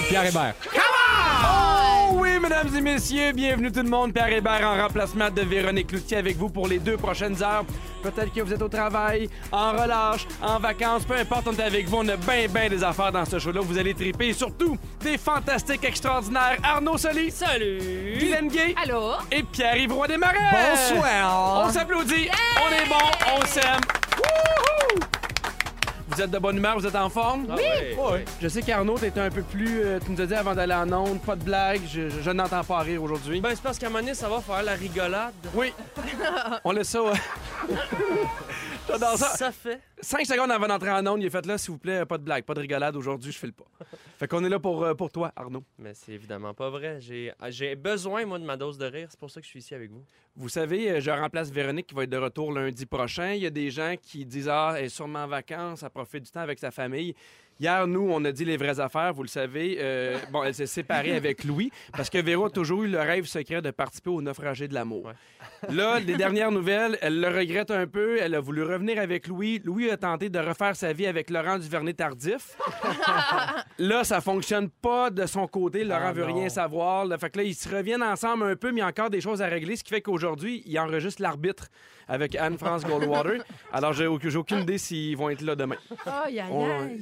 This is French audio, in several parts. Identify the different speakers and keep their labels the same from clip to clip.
Speaker 1: avec Pierre Hébert.
Speaker 2: Oh oui, mesdames et messieurs, bienvenue tout le monde. Pierre Hébert en remplacement de Véronique Cloutier avec vous pour les deux prochaines heures. Peut-être que vous êtes au travail, en relâche, en vacances, peu importe, on est avec vous. On a bien, bien des affaires dans ce show-là. Vous allez triper et surtout des fantastiques, extraordinaires Arnaud Soli,
Speaker 3: Salut!
Speaker 2: Guylaine Gay
Speaker 4: Allô?
Speaker 2: et Pierre-Yves Roy Desmarais.
Speaker 1: Bonsoir.
Speaker 2: On s'applaudit, on est bon, on s'aime. Vous êtes de bonne humeur, vous êtes en forme?
Speaker 3: Ah oui!
Speaker 2: Je sais qu'Arnaud, t'étais un peu plus. euh, tu nous as dit avant d'aller en onde, pas de blague, je, je- je n'entends pas rire aujourd'hui.
Speaker 3: Ben, c'est parce qu'à un moment donné, ça va faire la rigolade.
Speaker 2: Oui. On laisse ça. ouais. J'adore ça.
Speaker 3: Ça fait.
Speaker 2: Cinq secondes avant d'entrer en onde, il est fait là, s'il vous plaît, pas de blague, pas de rigolade aujourd'hui, je file pas. Fait qu'on est là pour, euh, pour toi, Arnaud.
Speaker 3: Mais c'est évidemment pas vrai. J'ai j'ai besoin, moi, de ma dose de rire. C'est pour ça que je suis ici avec vous.
Speaker 2: Vous savez, euh, je remplace Véronique qui va être de retour lundi prochain. Il y a des gens qui disent Ah, elle est sûrement en vacances, elle profite du temps avec sa famille. Hier, nous, on a dit les vraies affaires, vous le savez. Euh, bon, elle s'est séparée avec Louis parce que Véro a toujours eu le rêve secret de participer au naufragé de l'amour.
Speaker 3: Ouais.
Speaker 2: Là, les dernières nouvelles, elle le regrette un peu. Elle a voulu revenir avec Louis. Louis a tenté de refaire sa vie avec Laurent Duvernay-Tardif. là, ça fonctionne pas de son côté. Laurent
Speaker 1: Ah,
Speaker 2: veut
Speaker 1: non.
Speaker 2: rien savoir. Là, fait que là, ils se reviennent ensemble un peu, mais il y a encore des choses à régler, ce qui fait qu'aujourd'hui, il enregistre l'arbitre avec Anne-France Goldwater. Alors, j'ai aucune, idée s'ils vont être là demain.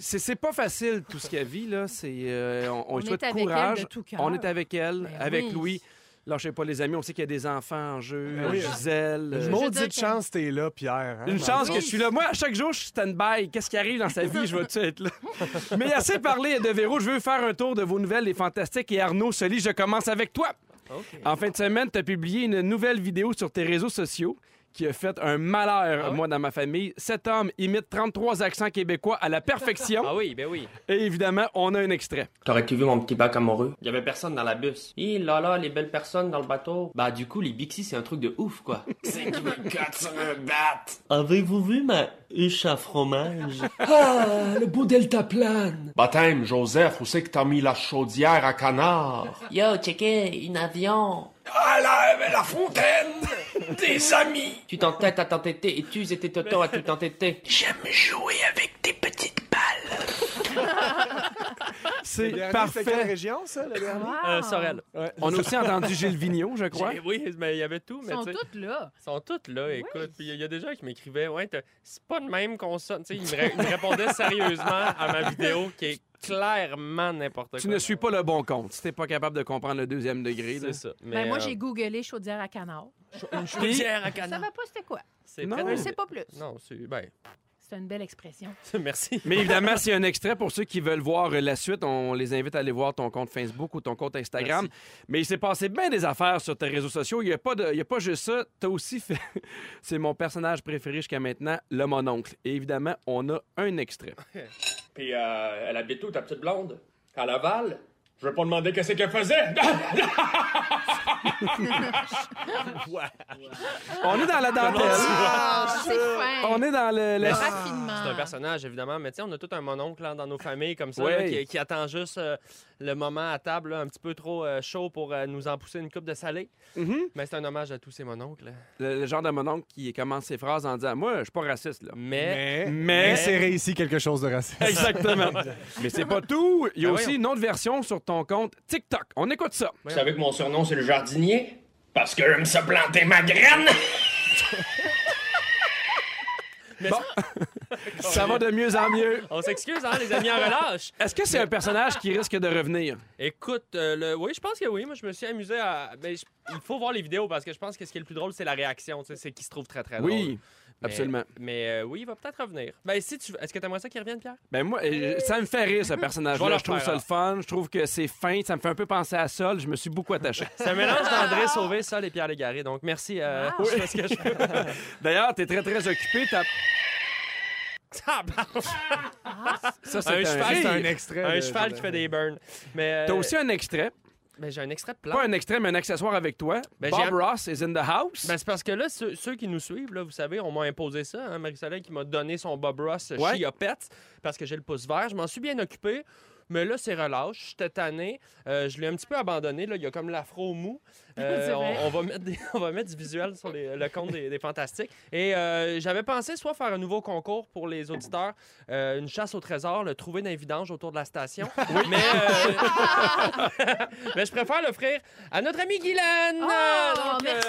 Speaker 2: C'est c'est pas facile, tout ce qu'elle vit, là. C'est, euh, on, on
Speaker 4: On
Speaker 2: lui souhaite
Speaker 4: avec elle
Speaker 2: courage.
Speaker 4: de tout cœur.
Speaker 2: On est avec elle,
Speaker 4: Ben
Speaker 2: avec
Speaker 4: oui.
Speaker 2: Louis. Lâchez pas les amis, on sait qu'il y a des enfants en jeu.
Speaker 1: Ben oui.
Speaker 2: Gisèle. euh,
Speaker 1: Une
Speaker 4: veux
Speaker 1: maudite chance t'es là, Pierre. hein,
Speaker 2: une chance que je suis là. Moi, à chaque jour, je suis stand-by. Qu'est-ce qui arrive dans sa vie? Je vais-tu être là? Mais assez parlé de Véro. Je veux faire un tour de vos nouvelles, les fantastiques. Et Arnaud Soli, je commence avec toi. En fin de semaine, tu as publié une nouvelle vidéo sur tes réseaux sociaux qui a fait un malheur,
Speaker 3: Ah ouais?
Speaker 2: moi, dans ma famille. Cet homme imite 33 accents québécois à la perfection.
Speaker 3: Ah oui, ben oui.
Speaker 2: Et évidemment, on a un extrait.
Speaker 5: T'aurais-tu vu mon petit bac amoureux? Il y avait personne dans la bus. Hi là là, les belles personnes dans le bateau. Bah du coup, les Bixi, c'est un truc de ouf, quoi. c'est qui me sur un bat? Avez-vous vu ma huche à fromage?
Speaker 6: Ah, le beau deltaplane. Baptême, Joseph, où c'est que t'as mis la chaudière à canard?
Speaker 5: Yo, checké, une avion.
Speaker 6: Ah, la, la fontaine des amis.
Speaker 5: Tu t'entêtes à t'entêter et tu tes totons à tout t'entêter.
Speaker 6: J'aime jouer avec tes petites balles.
Speaker 2: C'est
Speaker 1: dernier, C'est
Speaker 2: parfait.
Speaker 1: région, ça, le dernier?
Speaker 4: Wow.
Speaker 3: Euh, Sorel.
Speaker 1: Ouais.
Speaker 2: On a aussi entendu Gilles Vigneault, je crois.
Speaker 3: Oui, mais il y avait tout.
Speaker 4: Ils sont toutes là.
Speaker 3: Ils sont toutes là, écoute. Puis il y a des gens qui m'écrivaient, ouais, c'est pas le même qu'on sonne. Tu sais, ils me, ré- ils me répondaient sérieusement à ma vidéo qui est clairement n'importe quoi.
Speaker 2: Tu ne suis pas le bon compte. Si t'es pas capable de comprendre le deuxième degré.
Speaker 3: C'est ça. Mais,
Speaker 4: Ben, moi,
Speaker 3: euh,
Speaker 4: j'ai googlé chaudière à canard.
Speaker 3: une chaudière à canard.
Speaker 4: savais pas c'était quoi?
Speaker 3: C'est
Speaker 2: Non.
Speaker 3: très
Speaker 4: Je ne sais pas plus.
Speaker 3: Non, c'est. Ben,
Speaker 4: C'est une belle expression.
Speaker 3: merci.
Speaker 2: Mais évidemment, c'est un extrait pour ceux qui veulent voir la suite. On les invite à aller voir ton compte Facebook ou ton compte Instagram.
Speaker 3: Merci.
Speaker 2: Mais il s'est passé bien des affaires sur tes réseaux sociaux. Il n'y a, pas de- il y a pas juste ça. Tu as aussi fait. c'est mon personnage préféré jusqu'à maintenant, le mononcle. Et évidemment, on a un extrait.
Speaker 6: Puis, euh, elle habite où, ta petite blonde? À Laval? Je veux pas demander qu'est-ce qu'elle faisait.
Speaker 2: On est dans la dentelle.
Speaker 4: Ah, c'est fin.
Speaker 2: On est dans le. le-
Speaker 4: Raffinement.
Speaker 3: C'est un personnage, évidemment, mais tu sais, on a tout un mononcle hein, dans nos familles comme ça, là, qui, qui attend juste euh, le moment à table, là, un petit peu trop euh, chaud pour euh, nous en pousser une coupe de salé.
Speaker 2: Mhm.
Speaker 3: Mais c'est un hommage à tous ces mononcles.
Speaker 2: le, le genre de mononcle qui commence ses phrases en disant Moi, je suis pas raciste, là.
Speaker 3: Mais,
Speaker 1: Mais,
Speaker 2: Mais-
Speaker 1: insérer ici quelque chose de raciste.
Speaker 2: Exactement. Mais c'est pas tout. Il y a
Speaker 3: Ben
Speaker 2: aussi
Speaker 3: voyons.
Speaker 2: une autre version sur ton compte TikTok. On écoute ça.
Speaker 5: Vous savez que mon surnom, c'est le jardinier? Parce que j'aime ça planter ma graine!
Speaker 2: Ça va de mieux en mieux.
Speaker 3: on s'excuse, hein, les amis en relâche.
Speaker 2: Est-ce que c'est un personnage qui risque de revenir?
Speaker 3: Écoute, euh, le... oui, je pense que oui. Moi, je me suis amusé à. Ben, je- Il faut voir les vidéos parce que je pense que ce qui est le plus drôle, c'est la réaction. tu sais, C'est qu'il se trouve très, très drôle.
Speaker 2: Oui,
Speaker 3: Mais-
Speaker 2: absolument.
Speaker 3: Mais euh, oui, il va peut-être revenir. Ben, si tu Est-ce que t'aimerais ça qu'il revienne, Pierre?
Speaker 2: Ben moi, euh, ça me fait rire, ce personnage-là. Je trouve ça le fun. Je trouve que c'est fin. Ça me fait un peu penser à Sol. Je me suis beaucoup attaché.
Speaker 3: C'est un mélange d'André Sauvé, Sol et Pierre Légaré. Donc, merci. Euh,
Speaker 4: Wow.
Speaker 3: je fais ce que je.
Speaker 2: D'ailleurs, t'es très, très occupé. T'as-
Speaker 3: Tabarnak.
Speaker 2: Ça, c'est
Speaker 3: Un
Speaker 2: un,
Speaker 3: cheval,
Speaker 2: rire.
Speaker 1: C'est un extrait.
Speaker 3: un
Speaker 1: de-
Speaker 3: cheval
Speaker 1: de-
Speaker 3: qui fait des burns. Mais. euh,
Speaker 2: T'as aussi un extrait.
Speaker 3: Ben, j'ai un extrait de plan.
Speaker 2: Pas un extrait, mais un accessoire avec toi.
Speaker 3: Ben,
Speaker 2: Bob Ross is in the house.
Speaker 3: Ben, c'est parce que là, ceux, ceux qui nous suivent, là, vous savez, on m'a imposé ça. Hein, Marie-Soleil qui m'a donné son Bob Ross
Speaker 2: Ouais.
Speaker 3: Chia Pets parce que j'ai le pouce vert. Je m'en suis bien occupé. Mais là, c'est relâche. J'étais tanné. Euh, je l'ai un petit peu abandonné. Là. Il y a comme l'afro mou. Euh, on, on va mettre des- on va mettre du visuel sur les- le compte des, des Fantastiques. Et euh, j'avais pensé soit faire un nouveau concours pour les auditeurs, euh, une chasse au trésor, le trouver dans les vidanges autour de la station. Mais, euh, mais je préfère l'offrir à notre ami Guylaine.
Speaker 4: Oh, merci!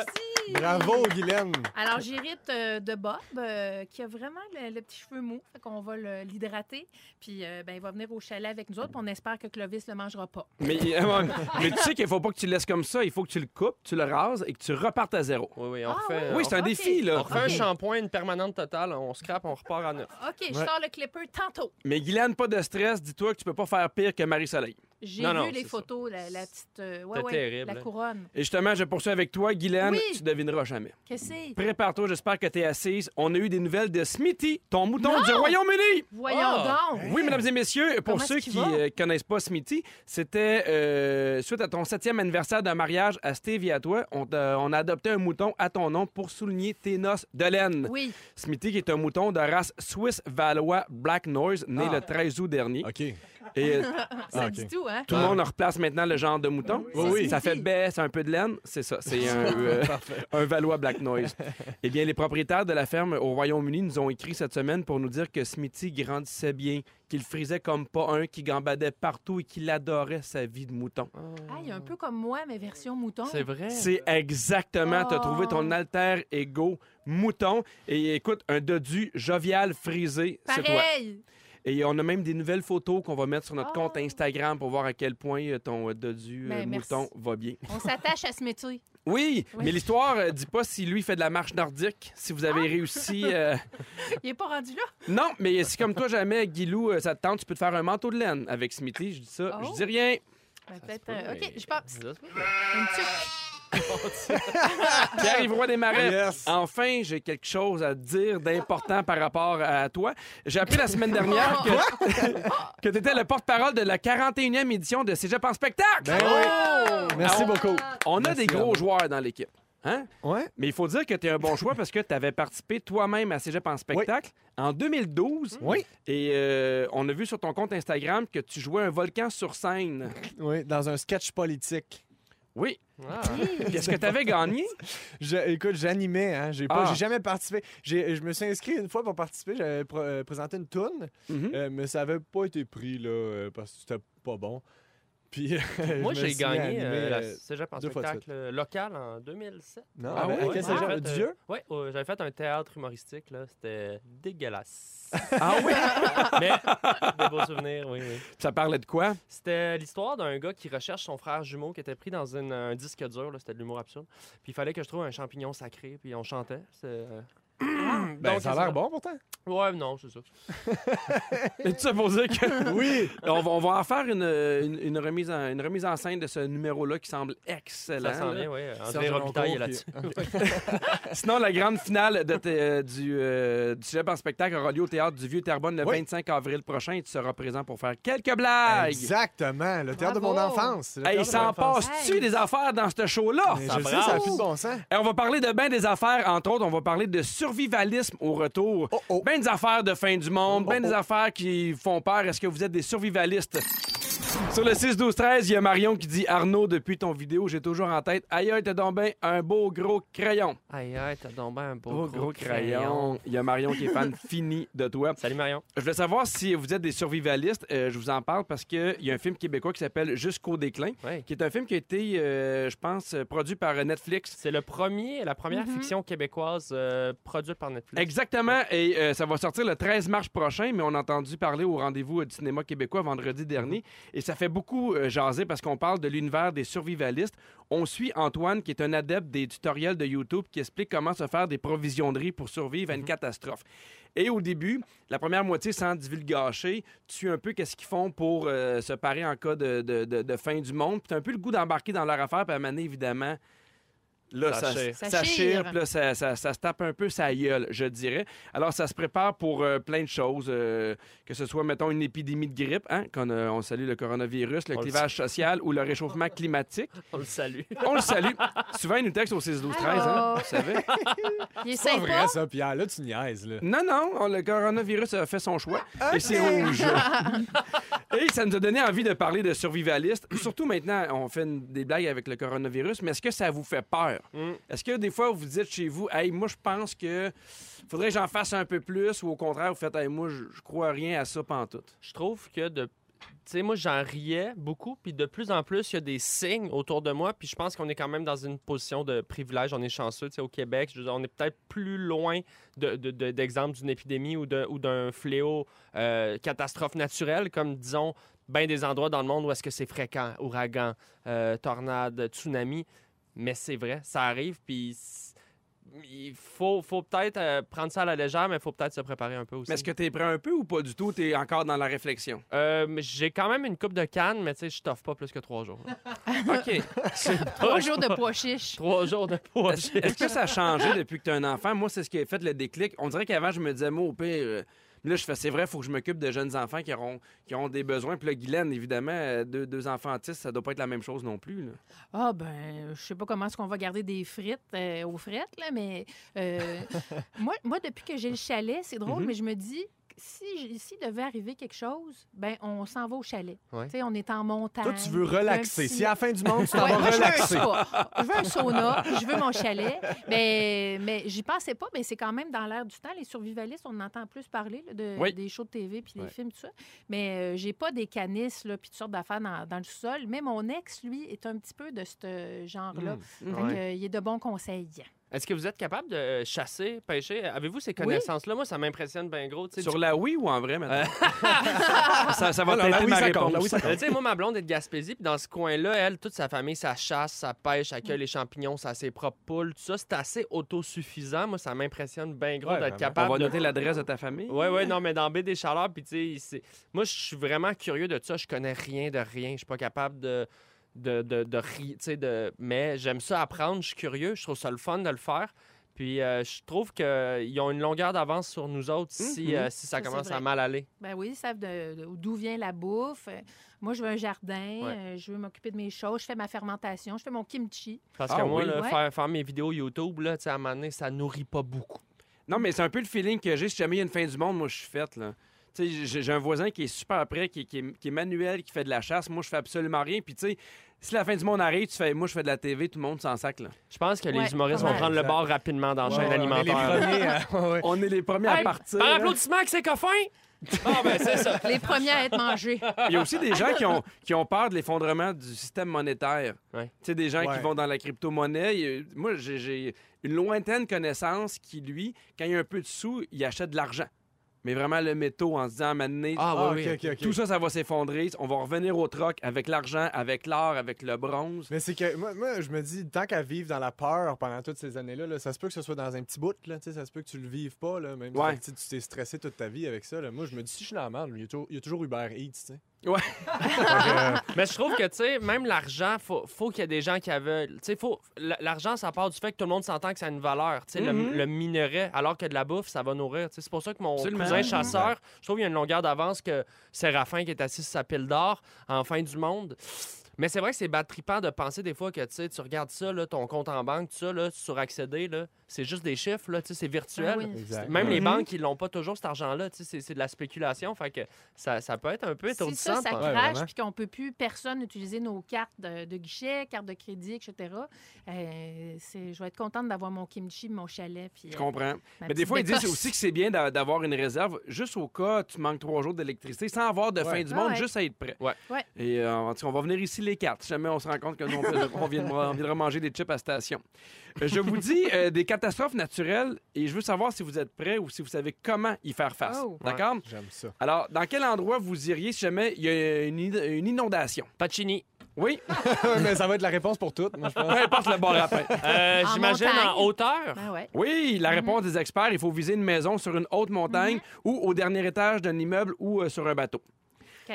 Speaker 1: Bravo, Guylaine.
Speaker 4: Alors, j'hérite euh, de Bob, euh, qui a vraiment le, le petit cheveu mou. Fait qu'on va le- l'hydrater. Puis, euh, ben, il va venir au chalet avec nous autres. puis on espère que Clovis le mangera pas.
Speaker 2: Mais, tu sais qu'il faut pas que tu le laisses comme ça. Il faut que tu le coupes, tu le rases et que tu repartes à zéro.
Speaker 3: oui, oui, on
Speaker 4: Ah,
Speaker 3: refait,
Speaker 2: Oui, c'est un
Speaker 4: ok.
Speaker 2: défi, là.
Speaker 3: On refait un
Speaker 4: Ok.
Speaker 3: shampoing, une permanente totale, on scrape, on repart à neuf.
Speaker 4: OK, je
Speaker 1: Ouais.
Speaker 4: sors le clipper tantôt.
Speaker 2: Mais Guylaine, pas de stress. Dis-toi que tu peux pas faire pire que Marie-Soleil.
Speaker 4: J'ai
Speaker 3: Non,
Speaker 4: vu
Speaker 3: non,
Speaker 4: les
Speaker 3: c'est ça.
Speaker 4: photos, la, la petite. euh, ouais,
Speaker 3: C'était
Speaker 4: ouais,
Speaker 3: terrible,
Speaker 4: La couronne.
Speaker 2: Et justement, je poursuis avec toi, Guylaine.
Speaker 4: Oui.
Speaker 2: Tu devineras jamais.
Speaker 4: Qu'est-ce que c'est?
Speaker 2: Prépare-toi, j'espère que tu es assise. On a eu des nouvelles de Smithy, ton mouton
Speaker 4: Non!
Speaker 2: du Royaume-Uni.
Speaker 4: Voyons
Speaker 3: Ah!
Speaker 4: donc!
Speaker 2: Oui, mesdames et messieurs, pour
Speaker 4: Comment
Speaker 2: ceux
Speaker 4: est-ce qu'il
Speaker 2: qui
Speaker 4: va?
Speaker 2: euh, connaissent pas Smithy, c'était euh, suite à ton septième anniversaire d'un mariage à Steve et à toi. On, t'a- on a adopté un mouton à ton nom pour souligner tes noces de laine.
Speaker 4: Oui.
Speaker 2: Smithy, qui est un mouton de race Swiss Valois Black Noise, né
Speaker 1: Ah.
Speaker 2: le 13 août dernier.
Speaker 1: OK.
Speaker 2: Et euh,
Speaker 4: Ça
Speaker 1: Ah,
Speaker 4: dit
Speaker 1: ok.
Speaker 4: tout, hein?
Speaker 2: tout le monde en replace maintenant le genre de mouton.
Speaker 1: Oui, oui.
Speaker 2: Ça fait baisse, un peu de laine. C'est ça. C'est un, euh, un Valois Black Noise. Eh bien, les propriétaires de la ferme au Royaume-Uni nous ont écrit cette semaine pour nous dire que Smithy grandissait bien, qu'il frisait comme pas un, qu'il gambadait partout et qu'il adorait sa vie de mouton.
Speaker 4: Ah, il est un peu comme moi, mais version mouton.
Speaker 3: C'est vrai.
Speaker 2: C'est exactement, t'as
Speaker 4: Oh.
Speaker 2: trouvé ton alter ego mouton. Et écoute, un dodu jovial frisé, c'est toi.
Speaker 4: Pareil!
Speaker 2: Et on a même des nouvelles photos qu'on va mettre sur notre
Speaker 4: Oh.
Speaker 2: compte Instagram pour voir à quel point euh, ton euh, dodu euh,
Speaker 4: Ben, merci.
Speaker 2: mouton va bien.
Speaker 4: On s'attache à ce métier.
Speaker 2: Oui,
Speaker 4: Oui.
Speaker 2: mais l'histoire euh, dit pas si lui fait de la marche nordique, si vous avez réussi. euh,
Speaker 4: Il est pas rendu là?
Speaker 2: Non, mais si comme toi jamais, Guilou, ça te tente, tu peux te faire un manteau de laine avec Smithy. Je dis ça,
Speaker 4: Oh.
Speaker 2: je dis rien.
Speaker 4: Ben, Peut-être.
Speaker 3: peut,
Speaker 4: euh,
Speaker 3: mais-
Speaker 4: OK, je pense. Une tuque.
Speaker 2: Pierre-Yves Roy Desmarais.
Speaker 1: Yes.
Speaker 2: Enfin, j'ai quelque chose à te dire d'important par rapport à toi. J'ai appris la semaine dernière que, que tu étais le porte-parole de la 41e édition de Cégep en spectacle.
Speaker 1: Ben oui. Merci
Speaker 2: Ah,
Speaker 1: beaucoup.
Speaker 2: On a
Speaker 1: Merci,
Speaker 2: des gros joueurs dans l'équipe. Hein?
Speaker 1: Ouais.
Speaker 2: Mais il faut dire que tu es un bon choix parce que tu avais participé toi-même à Cégep en spectacle en 2012.
Speaker 1: Oui.
Speaker 2: Et euh, on a vu sur ton compte Instagram que tu jouais un volcan sur scène.
Speaker 1: Oui, dans un sketch politique.
Speaker 2: Oui.
Speaker 3: Ah.
Speaker 2: Puis Est-ce que tu avais gagné?
Speaker 1: Je- écoute, j'animais, hein. J'ai pas,
Speaker 2: Ah.
Speaker 1: j'ai jamais participé. J'ai- je me suis inscrit une fois pour participer. J'avais pr- euh, présenté une toune,
Speaker 2: Mhm.
Speaker 1: euh, mais ça avait pas été pris là euh, parce que c'était pas bon. Puis
Speaker 3: Moi, j'ai gagné
Speaker 1: animer,
Speaker 3: euh, la
Speaker 1: euh,
Speaker 3: cégep en spectacle euh, local en 2007.
Speaker 1: Non,
Speaker 2: Ah
Speaker 1: ben, à quel cégep?
Speaker 3: Fait,
Speaker 1: Dieu?
Speaker 3: Oui, j'avais fait un théâtre humoristique. là. C'était dégueulasse.
Speaker 2: Ah oui?
Speaker 3: Mais des beaux souvenirs, oui, oui.
Speaker 2: Ça parlait de quoi?
Speaker 3: C'était l'histoire d'un gars qui recherche son frère jumeau qui était pris dans une- un disque dur. C'était de l'humour absurde. Puis il fallait que je trouve un champignon sacré. Puis on chantait. Euh,
Speaker 1: Ben,
Speaker 3: Donc,
Speaker 1: ça a l'air bon pourtant.
Speaker 3: Ouais, non, c'est ça.
Speaker 2: Pour dire que.
Speaker 1: Oui.
Speaker 2: on, va, on va en faire une, une, une remise en, une remise en scène de ce numéro-là qui semble excellent.
Speaker 3: Ça sent
Speaker 2: là.
Speaker 3: bien, oui. André Robitaille est là-dessus.
Speaker 2: Sinon, la grande finale de euh, du, euh, du Cégep en spectacle aura lieu au Théâtre du Vieux-Terrebonne le
Speaker 1: Oui.
Speaker 2: 25 avril prochain et tu seras présent pour faire quelques blagues.
Speaker 1: Exactement. Le théâtre de mon enfance.
Speaker 2: Hey, il s'en passe-tu
Speaker 4: Hey.
Speaker 2: des affaires dans ce show-là?
Speaker 1: Je sais,
Speaker 3: brasse.
Speaker 1: ça a plus de bon sens.
Speaker 2: Et on va parler de bien des affaires, entre autres, on va parler de survivalisme au retour.
Speaker 1: Oh, oh.
Speaker 2: Ben des affaires de fin du monde, ben
Speaker 1: Oh,
Speaker 2: des
Speaker 1: oh.
Speaker 2: affaires qui font peur. Est-ce que vous êtes des survivalistes? Sur le 6-12-13, il y a Marion qui dit Arnaud, depuis ton vidéo, j'ai toujours en tête Aïe, aïe, t'as donc ben un beau gros crayon.
Speaker 3: Aïe, aïe, t'as donc bien un beau
Speaker 2: Beau
Speaker 3: gros,
Speaker 2: gros crayon. Il y a Marion qui est fan fini de toi.
Speaker 3: Salut Marion.
Speaker 2: Je voulais savoir si vous êtes des survivalistes. Euh, je vous en parle parce qu'il y a un film québécois qui s'appelle Jusqu'au déclin, qui est un film qui a été, euh, je pense, euh, produit par Netflix.
Speaker 3: C'est le premier, la première
Speaker 4: Mhm.
Speaker 3: fiction québécoise euh, produite par Netflix.
Speaker 2: Exactement. Et euh, ça va sortir le 13 mars prochain, mais on a entendu parler au rendez-vous du cinéma québécois vendredi dernier. Et ça fait beaucoup euh, jaser parce qu'on parle de l'univers des survivalistes. On suit Antoine, qui est un adepte des tutoriels de YouTube, qui explique comment se faire des provisions de riz pour survivre à une catastrophe. Et au début, la première moitié, sans divulgacher, tu un peu qu'est-ce qu'ils font pour euh, se parer en cas de, de- de- de fin du monde. Puis tu as un peu le goût d'embarquer dans leur affaire, puis à un moment donné, évidemment, Là,
Speaker 3: Ça
Speaker 2: ça,
Speaker 3: chire.
Speaker 2: ça,
Speaker 4: Ça
Speaker 2: chire,
Speaker 4: chire.
Speaker 2: puis là, ça, ça- ça se tape un peu sa gueule, je dirais. Alors, ça se prépare pour euh, plein de choses, euh, que ce soit, mettons, une épidémie de grippe, hein, qu'on, euh, on salue le coronavirus, le
Speaker 3: On le
Speaker 2: clivage social ou le réchauffement climatique.
Speaker 3: On le salue.
Speaker 2: On le salue. Souvent, il nous texte au 6 12 13 hein, vous savez.
Speaker 4: Il est
Speaker 1: C'est pas
Speaker 4: sympa?
Speaker 1: vrai, ça, Pierre. Là, tu niaises, là.
Speaker 2: Non, non, on- le coronavirus a fait son choix. Et c'est rouge. Et ça nous a donné envie de parler de survivaliste. Surtout maintenant, on fait une- des blagues avec le coronavirus, mais est-ce que ça vous fait peur?
Speaker 3: Mm.
Speaker 2: Est-ce que des fois, vous dites chez vous, hey, moi, je pense que faudrait que j'en fasse un peu plus, ou au contraire, vous faites, hey, moi, je, crois rien à ça pantoute?
Speaker 3: Je trouve que de. Tu sais, moi, j'en riais beaucoup, puis de plus en plus, il y a des signes autour de moi, puis je pense qu'on est quand même dans une position de privilège. On est chanceux, tu sais, au Québec. Je veux dire, on est peut-être plus loin de- de- de- d'exemples d'une épidémie ou d'un fléau, euh, catastrophe naturelle, comme, disons, bien des endroits dans le monde où est-ce que c'est fréquent, ouragan, euh, tornade, tsunami. Mais c'est vrai, ça arrive, puis il faut, faut peut-être euh, prendre ça à la légère, mais il faut peut-être se préparer un peu aussi.
Speaker 2: Mais est-ce que tu es prêt un peu ou pas du tout? Tu es encore dans la réflexion?
Speaker 3: Euh, mais j'ai quand même une coupe de canne, mais tu sais, je t'offre pas plus que trois jours.
Speaker 2: OK.
Speaker 4: Trois jours de pois chiches.
Speaker 3: trois jours de poids.
Speaker 2: Est-ce est-ce que ça a changé depuis que tu as un enfant? Moi, c'est ce qui a fait le déclic. On dirait qu'avant, je me disais, moi, au pire, euh, là, je fais, c'est vrai, il faut que je m'occupe de jeunes enfants qui auront, qui auront des besoins. Puis là, Guylaine, évidemment, euh, deux, deux enfants autistes, ça doit pas être la même chose non plus. là.
Speaker 4: Ah ben, je sais pas comment est-ce qu'on va garder des frites euh, aux frites, là, mais euh, moi, moi, depuis que j'ai le chalet, c'est drôle,
Speaker 2: Mhm.
Speaker 4: mais je me dis, si, s'il devait arriver quelque chose, ben on s'en va au chalet.
Speaker 3: Ouais.
Speaker 4: Tu sais, on est en montagne.
Speaker 1: Toi, tu veux
Speaker 4: il y a un
Speaker 1: relaxer.
Speaker 4: petit-
Speaker 1: Si à la fin du monde, tu t'en
Speaker 4: Ouais,
Speaker 1: vas
Speaker 4: moi, je veux un
Speaker 1: relaxer.
Speaker 4: Je veux un sauna, je veux mon chalet. Mais, mais j'y pensais pas, mais c'est quand même dans l'air du temps. Les survivalistes, on en entend plus parler là, de,
Speaker 2: Oui.
Speaker 4: des shows de TV puis des
Speaker 2: Ouais.
Speaker 4: films, tout ça. Mais euh, j'ai pas des canisses là, puis toutes sortes d'affaires dans, dans le sol. Mais mon ex, lui, est un petit peu de ce genre-là.
Speaker 2: Mm.
Speaker 4: Euh, il est de bons conseils.
Speaker 3: Est-ce que vous êtes capable de euh, chasser, pêcher? Avez-vous ces connaissances-là? Moi, ça m'impressionne bien gros. tu sais,
Speaker 2: Sur la oui ou en vrai, maintenant?
Speaker 3: Euh.
Speaker 2: ça, ça va
Speaker 1: la oui,
Speaker 2: ma
Speaker 1: ça compte,
Speaker 2: réponse.
Speaker 1: la oui, ça
Speaker 3: Euh, tu sais, moi, ma blonde est de Gaspésie, puis dans ce coin-là, elle, toute sa famille, ça chasse, ça pêche, ça cueille les champignons, ça a ses propres poules, tout ça, c'est assez autosuffisant. Moi, ça m'impressionne bien gros
Speaker 1: Ouais,
Speaker 3: d'être capable
Speaker 2: On va
Speaker 3: de...
Speaker 2: noter l'adresse de ta famille?
Speaker 3: Ouais, ouais, non, mais dans Baie des Chaleurs, puis tu sais, moi, je suis vraiment curieux de ça. Je connais rien de rien. Je suis pas capable de. De, de, de ri- tu sais, de... Mais j'aime ça apprendre. Je suis curieux. Je trouve ça le fun de le faire. Puis euh, je trouve qu'ils ont une longueur d'avance sur nous autres si,
Speaker 2: Mhm.
Speaker 3: euh, si ça commence à mal aller.
Speaker 4: Ben oui, ils savent d'où vient la bouffe. Euh, Moi, je veux un jardin,
Speaker 3: Ouais.
Speaker 4: euh, je veux m'occuper de mes choses, je fais ma fermentation, je fais mon kimchi.
Speaker 3: Parce
Speaker 2: Ah
Speaker 3: que moi,
Speaker 2: oui.
Speaker 3: là,
Speaker 4: Ouais.
Speaker 3: faire, faire mes vidéos YouTube, là, tu sais, à un moment donné, ça nourrit pas beaucoup.
Speaker 2: Non, mais c'est un peu le feeling que j'ai. Si jamais il y a une fin du monde, moi, je suis faite, là. Tu sais, j'ai un voisin qui est super prêt, qui, est- qui est, qui est manuel, qui fait de la chasse. Moi, je fais absolument rien. Puis, tu sais, si la fin du monde arrive, tu fais, moi, je fais de la TV, tout le monde s'en sac, là.
Speaker 3: Je pense que
Speaker 4: Ouais,
Speaker 3: les humoristes
Speaker 4: pas
Speaker 3: vont
Speaker 4: mal.
Speaker 3: prendre le bord rapidement dans la chaîne
Speaker 1: ouais, on est
Speaker 3: alimentaire.
Speaker 1: les premiers à- ouais, ouais.
Speaker 2: On est les premiers à
Speaker 3: Hey,
Speaker 2: partir.
Speaker 3: Par
Speaker 2: là.
Speaker 3: applaudissement que c'est coffin! Ah, ben, c'est ça.
Speaker 4: Les premiers à être mangés.
Speaker 2: Il y a aussi des gens qui ont, qui ont peur de l'effondrement du système monétaire.
Speaker 3: Ouais.
Speaker 2: Tu sais, des gens
Speaker 1: Ouais.
Speaker 2: qui vont dans la crypto-monnaie. Il y a- Moi, j'ai- j'ai une lointaine connaissance qui, lui, quand il y a un peu de sous, il achète de l'argent. Mais vraiment le métaux en se disant, à un moment donné,
Speaker 3: Ah,
Speaker 1: Ah,
Speaker 3: oui, oui.
Speaker 1: ok, ok, ok.
Speaker 2: tout ça, ça va s'effondrer. On va revenir au troc avec l'argent, avec l'or, avec le bronze.
Speaker 1: Mais c'est que moi, moi, je me dis, tant qu'à vivre dans la peur pendant toutes ces années-là, là, ça se peut que ce soit dans un petit bout, là, tu sais, ça se peut que tu le vives pas, là, même
Speaker 2: Ouais.
Speaker 1: si tu t'es stressé toute ta vie avec ça. là. Moi, je me dis, si je suis dans la merde, il y a toujours, il y a toujours Uber Eats, tu sais.
Speaker 2: Ouais.
Speaker 1: Euh,
Speaker 3: Mais je trouve que, tu sais, même l'argent, faut, faut qu'il y ait des gens qui veulent. Tu sais, faut. L'argent, ça part du fait que tout le monde s'entend que ça a une valeur. Tu sais, le-
Speaker 2: Mhm.
Speaker 3: le, minerai, alors que de la bouffe, ça va nourrir. Tu sais, c'est pour ça que mon
Speaker 2: Absolument.
Speaker 3: cousin
Speaker 2: Mhm.
Speaker 3: chasseur, je trouve qu'il y a une longueur d'avance que Séraphin qui est assis sur sa pile d'or en fin du monde. Mais c'est vrai que c'est bad trippant de penser des fois que tu sais, tu regardes ça, là, ton compte en banque, tout ça, là, suraccéder, là, c'est juste des chiffres, là, tu sais, c'est virtuel.
Speaker 4: Ah oui.
Speaker 3: Même les
Speaker 2: Mhm.
Speaker 3: banques, ils n'ont pas toujours cet argent-là. tu sais, C'est c'est de la spéculation. Fait que ça, ça peut être un peu
Speaker 4: Si
Speaker 3: étourdissant.
Speaker 4: ça, ça
Speaker 1: Ouais,
Speaker 4: crache,
Speaker 1: vraiment.
Speaker 4: puis qu'on peut plus, personne, utiliser nos cartes de, de guichet, cartes de crédit, etc., euh, c'est- je vais être contente d'avoir mon kimchi, mon chalet. Puis,
Speaker 2: Je
Speaker 4: euh,
Speaker 2: comprends.
Speaker 4: ma
Speaker 2: Mais des fois, ils disent aussi que c'est bien d'a- d'avoir une réserve juste au cas où tu manques trois jours d'électricité, sans avoir de
Speaker 1: Ouais.
Speaker 2: fin du
Speaker 4: Ah
Speaker 2: monde,
Speaker 4: ouais.
Speaker 2: juste à être prêt.
Speaker 3: Ouais.
Speaker 4: Ouais.
Speaker 2: Et euh, on va venir ici les quatre, si jamais on se rend compte que nous, on, on vient de, on vient de remanger des chips à station. Euh, Je vous dis euh, des catastrophes naturelles et je veux savoir si vous êtes prêts ou si vous savez comment y faire face.
Speaker 4: Oh.
Speaker 2: D'accord?
Speaker 1: J'aime ça.
Speaker 2: Alors, dans quel endroit vous iriez si jamais il y a une, inondation?
Speaker 3: Pacini.
Speaker 2: Oui,
Speaker 1: Mais ça va être la réponse pour toutes, moi, je pense.
Speaker 2: peu importe le bord après.
Speaker 3: Euh,
Speaker 4: En
Speaker 3: J'imagine
Speaker 4: montagne.
Speaker 3: en hauteur?
Speaker 4: Ah ouais.
Speaker 2: Oui, la réponse des experts, il faut viser une maison sur une haute montagne ou au dernier étage d'un immeuble ou euh, sur un bateau.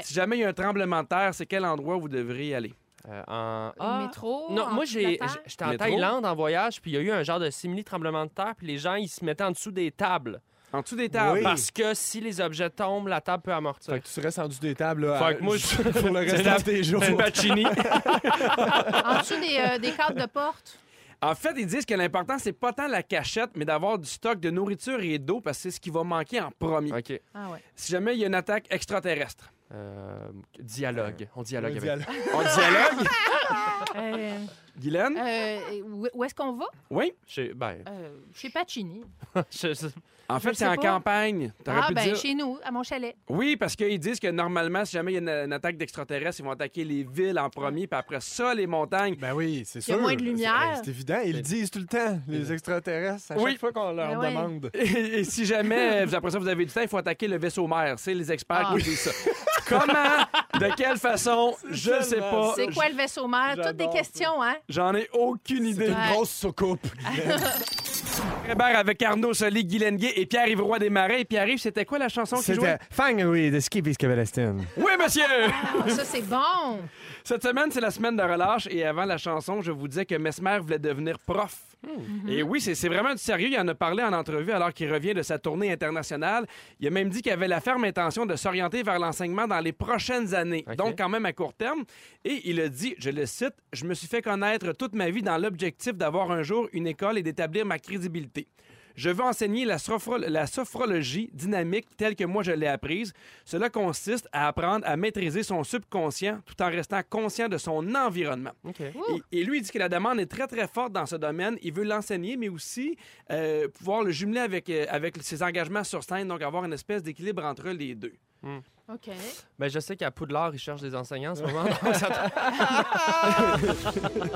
Speaker 2: Si jamais il y a un tremblement de terre, c'est quel endroit vous devriez aller?
Speaker 3: Euh, en... Ah,
Speaker 4: métro?
Speaker 3: Non,
Speaker 4: en
Speaker 3: moi, j'ai-
Speaker 4: la
Speaker 3: j'étais en
Speaker 2: Métro?
Speaker 3: Thaïlande en voyage, puis il y a eu un genre de simili-tremblement de terre, puis les gens, ils se mettaient en dessous des tables.
Speaker 2: En dessous des tables.
Speaker 1: Oui.
Speaker 3: Parce que si les objets tombent, la table peut amortir.
Speaker 1: Fait que tu restes en dessous des tables là,
Speaker 3: Fait
Speaker 1: à-
Speaker 3: que moi, je-
Speaker 1: pour le restant de tes jours.
Speaker 3: C'est Pacini.
Speaker 4: En dessous des, euh, des cadres de porte?
Speaker 2: En fait, ils disent que l'important, c'est pas tant la cachette, mais d'avoir du stock de nourriture et d'eau, parce que c'est ce qui va manquer en premier.
Speaker 3: OK.
Speaker 4: Ah ouais.
Speaker 2: Si jamais il y a une attaque extraterrestre.
Speaker 3: Euh, dialogue. On dialogue avec.
Speaker 1: dialogue.
Speaker 2: On dialogue? Guylaine?
Speaker 4: euh, où où est-ce qu'on va?
Speaker 2: Oui.
Speaker 3: Chez, ben,
Speaker 4: Euh, chez Pacini.
Speaker 3: je- je-
Speaker 2: En fait, c'est
Speaker 4: sais
Speaker 2: en
Speaker 4: pas.
Speaker 2: campagne. T'aurais
Speaker 4: Ah,
Speaker 2: pu
Speaker 4: ben
Speaker 2: dire...
Speaker 4: chez nous, à mon chalet.
Speaker 2: Oui, parce qu'ils disent que normalement, si jamais il y a une, une attaque d'extraterrestres, ils vont attaquer les villes en premier, puis après ça, les montagnes.
Speaker 1: Ben oui, c'est
Speaker 4: Il y a moins de lumière.
Speaker 1: C'est c'est évident. Ils le disent tout le temps, les extraterrestres, à
Speaker 2: Oui.
Speaker 1: chaque fois qu'on leur
Speaker 4: Ben ouais.
Speaker 1: demande.
Speaker 2: Et, et si jamais, vous- après ça, vous avez du temps, il faut attaquer le vaisseau mère. C'est les experts
Speaker 4: Ah.
Speaker 2: qui disent ça. Comment? De quelle façon? Je ne sais pas.
Speaker 4: C'est quoi le vaisseau mère? Toutes des questions, hein?
Speaker 2: J'en ai aucune idée.
Speaker 1: Une grosse soucoupe.
Speaker 2: Hébert avec Arnaud Soli, Guy Lenguet et Pierre-Yves Roy des Marais. Et Pierre-Yves, c'était quoi la chanson qui jouait?
Speaker 1: C'était Fang, oui, de Skip et Skabelestin.
Speaker 2: Oui, monsieur!
Speaker 4: Ah, ça, c'est bon.
Speaker 2: Cette semaine, c'est la semaine de relâche et avant la chanson, je vous disais que Mesmer voulait devenir prof. Et oui, c'est vraiment du sérieux. Il en a parlé en entrevue alors qu'il revient de sa tournée internationale. Il a même dit qu'il avait la ferme intention de s'orienter vers l'enseignement dans les prochaines années, donc quand même à court terme. Et il a dit, je le cite, Je me suis fait connaître toute ma vie dans l'objectif d'avoir un jour une école et d'établir ma crédibilité. Je veux enseigner la, sophro- la sophrologie dynamique telle que moi je l'ai apprise. Cela consiste à apprendre à maîtriser son subconscient tout en restant conscient de son environnement. Et, et lui, il dit que la demande est très, très forte dans ce domaine. Il veut l'enseigner, mais aussi euh, pouvoir le jumeler avec, euh, avec ses engagements sur scène, donc avoir une espèce d'équilibre entre les deux.
Speaker 4: OK.
Speaker 3: Ben, je sais qu'à Poudlard, ils cherchent des enseignants en ce moment. donc ça-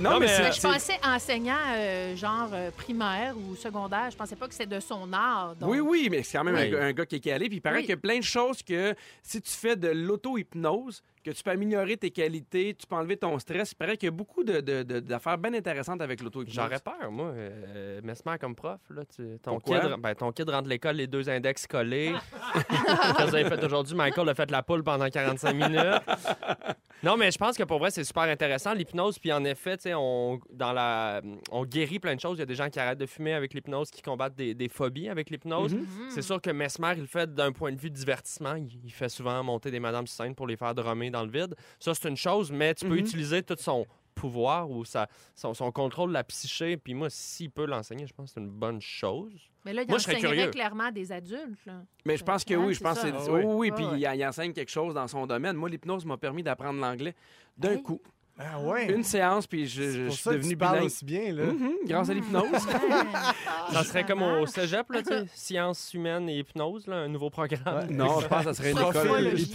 Speaker 2: Non, mais,
Speaker 3: mais,
Speaker 2: c'est-
Speaker 4: Mais je pensais enseignant, euh, genre euh, primaire ou secondaire. Je pensais pas que c'était de son art. donc-
Speaker 2: Oui, oui, mais c'est quand même un
Speaker 3: Oui.
Speaker 2: gars- un, gars qui est calé. Puis il paraît
Speaker 4: Oui.
Speaker 2: qu'il y a plein de choses que si tu fais de l'auto-hypnose, que tu peux améliorer tes qualités, tu peux enlever ton stress. Il paraît qu'il y a beaucoup de- de- de- d'affaires bien intéressantes avec l'auto-hypnose.
Speaker 3: J'aurais peur, moi. Euh, Mesmer comme prof, là, tu- ton,
Speaker 2: Pourquoi?
Speaker 3: kid, ben, ton kid rentre de l'école, les deux index collés. Qu'est-ce que vous avez fait aujourd'hui? Michael a fait la poule pendant 45 minutes. Non, mais je pense que pour vrai, c'est super intéressant, l'hypnose. Puis en effet, tu sais, on, dans la, on guérit plein de choses. Il y a des gens qui arrêtent de fumer avec l'hypnose, qui combattent des, des phobies avec l'hypnose.
Speaker 2: Mhm.
Speaker 4: Mhm.
Speaker 3: C'est sûr que Mesmer, il le fait d'un point de vue divertissement. Il, il fait souvent monter des madames sur scène pour les faire drummer dans le vide. Ça, c'est une chose, mais tu peux
Speaker 2: Mhm.
Speaker 3: utiliser tout son pouvoir ou sa, son, son contrôle de la psyché. Puis moi, s'il peut l'enseigner, je pense que c'est une bonne chose.
Speaker 4: Mais là, il
Speaker 3: Moi, je serais
Speaker 4: enseignerait
Speaker 3: curieux.
Speaker 4: clairement à des adultes. Là.
Speaker 2: Mais je pense que oui, je pense que c'est.
Speaker 1: Ah oui.
Speaker 2: oui, puis
Speaker 4: ouais.
Speaker 2: il, il enseigne quelque chose dans son domaine. Moi, l'hypnose m'a permis d'apprendre l'anglais d'un
Speaker 4: Hey.
Speaker 2: coup.
Speaker 1: Ah ouais.
Speaker 2: Une séance, puis je, je- je suis
Speaker 1: ça que
Speaker 2: devenu
Speaker 1: tu parles
Speaker 2: bilingue.
Speaker 1: aussi bien, là.
Speaker 2: Mhm, grâce à l'hypnose.
Speaker 4: Ouais.
Speaker 3: Ça serait comme au cégep, là, tu sais, sciences humaines et hypnose, là, un nouveau programme.
Speaker 2: non, je pense que ça serait une école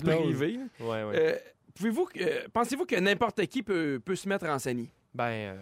Speaker 2: privée.
Speaker 3: Ouais, ouais.
Speaker 2: Euh, Pouvez-vous, euh, pensez-vous que n'importe qui peut, peut se mettre à enseigner?
Speaker 3: Ben, euh,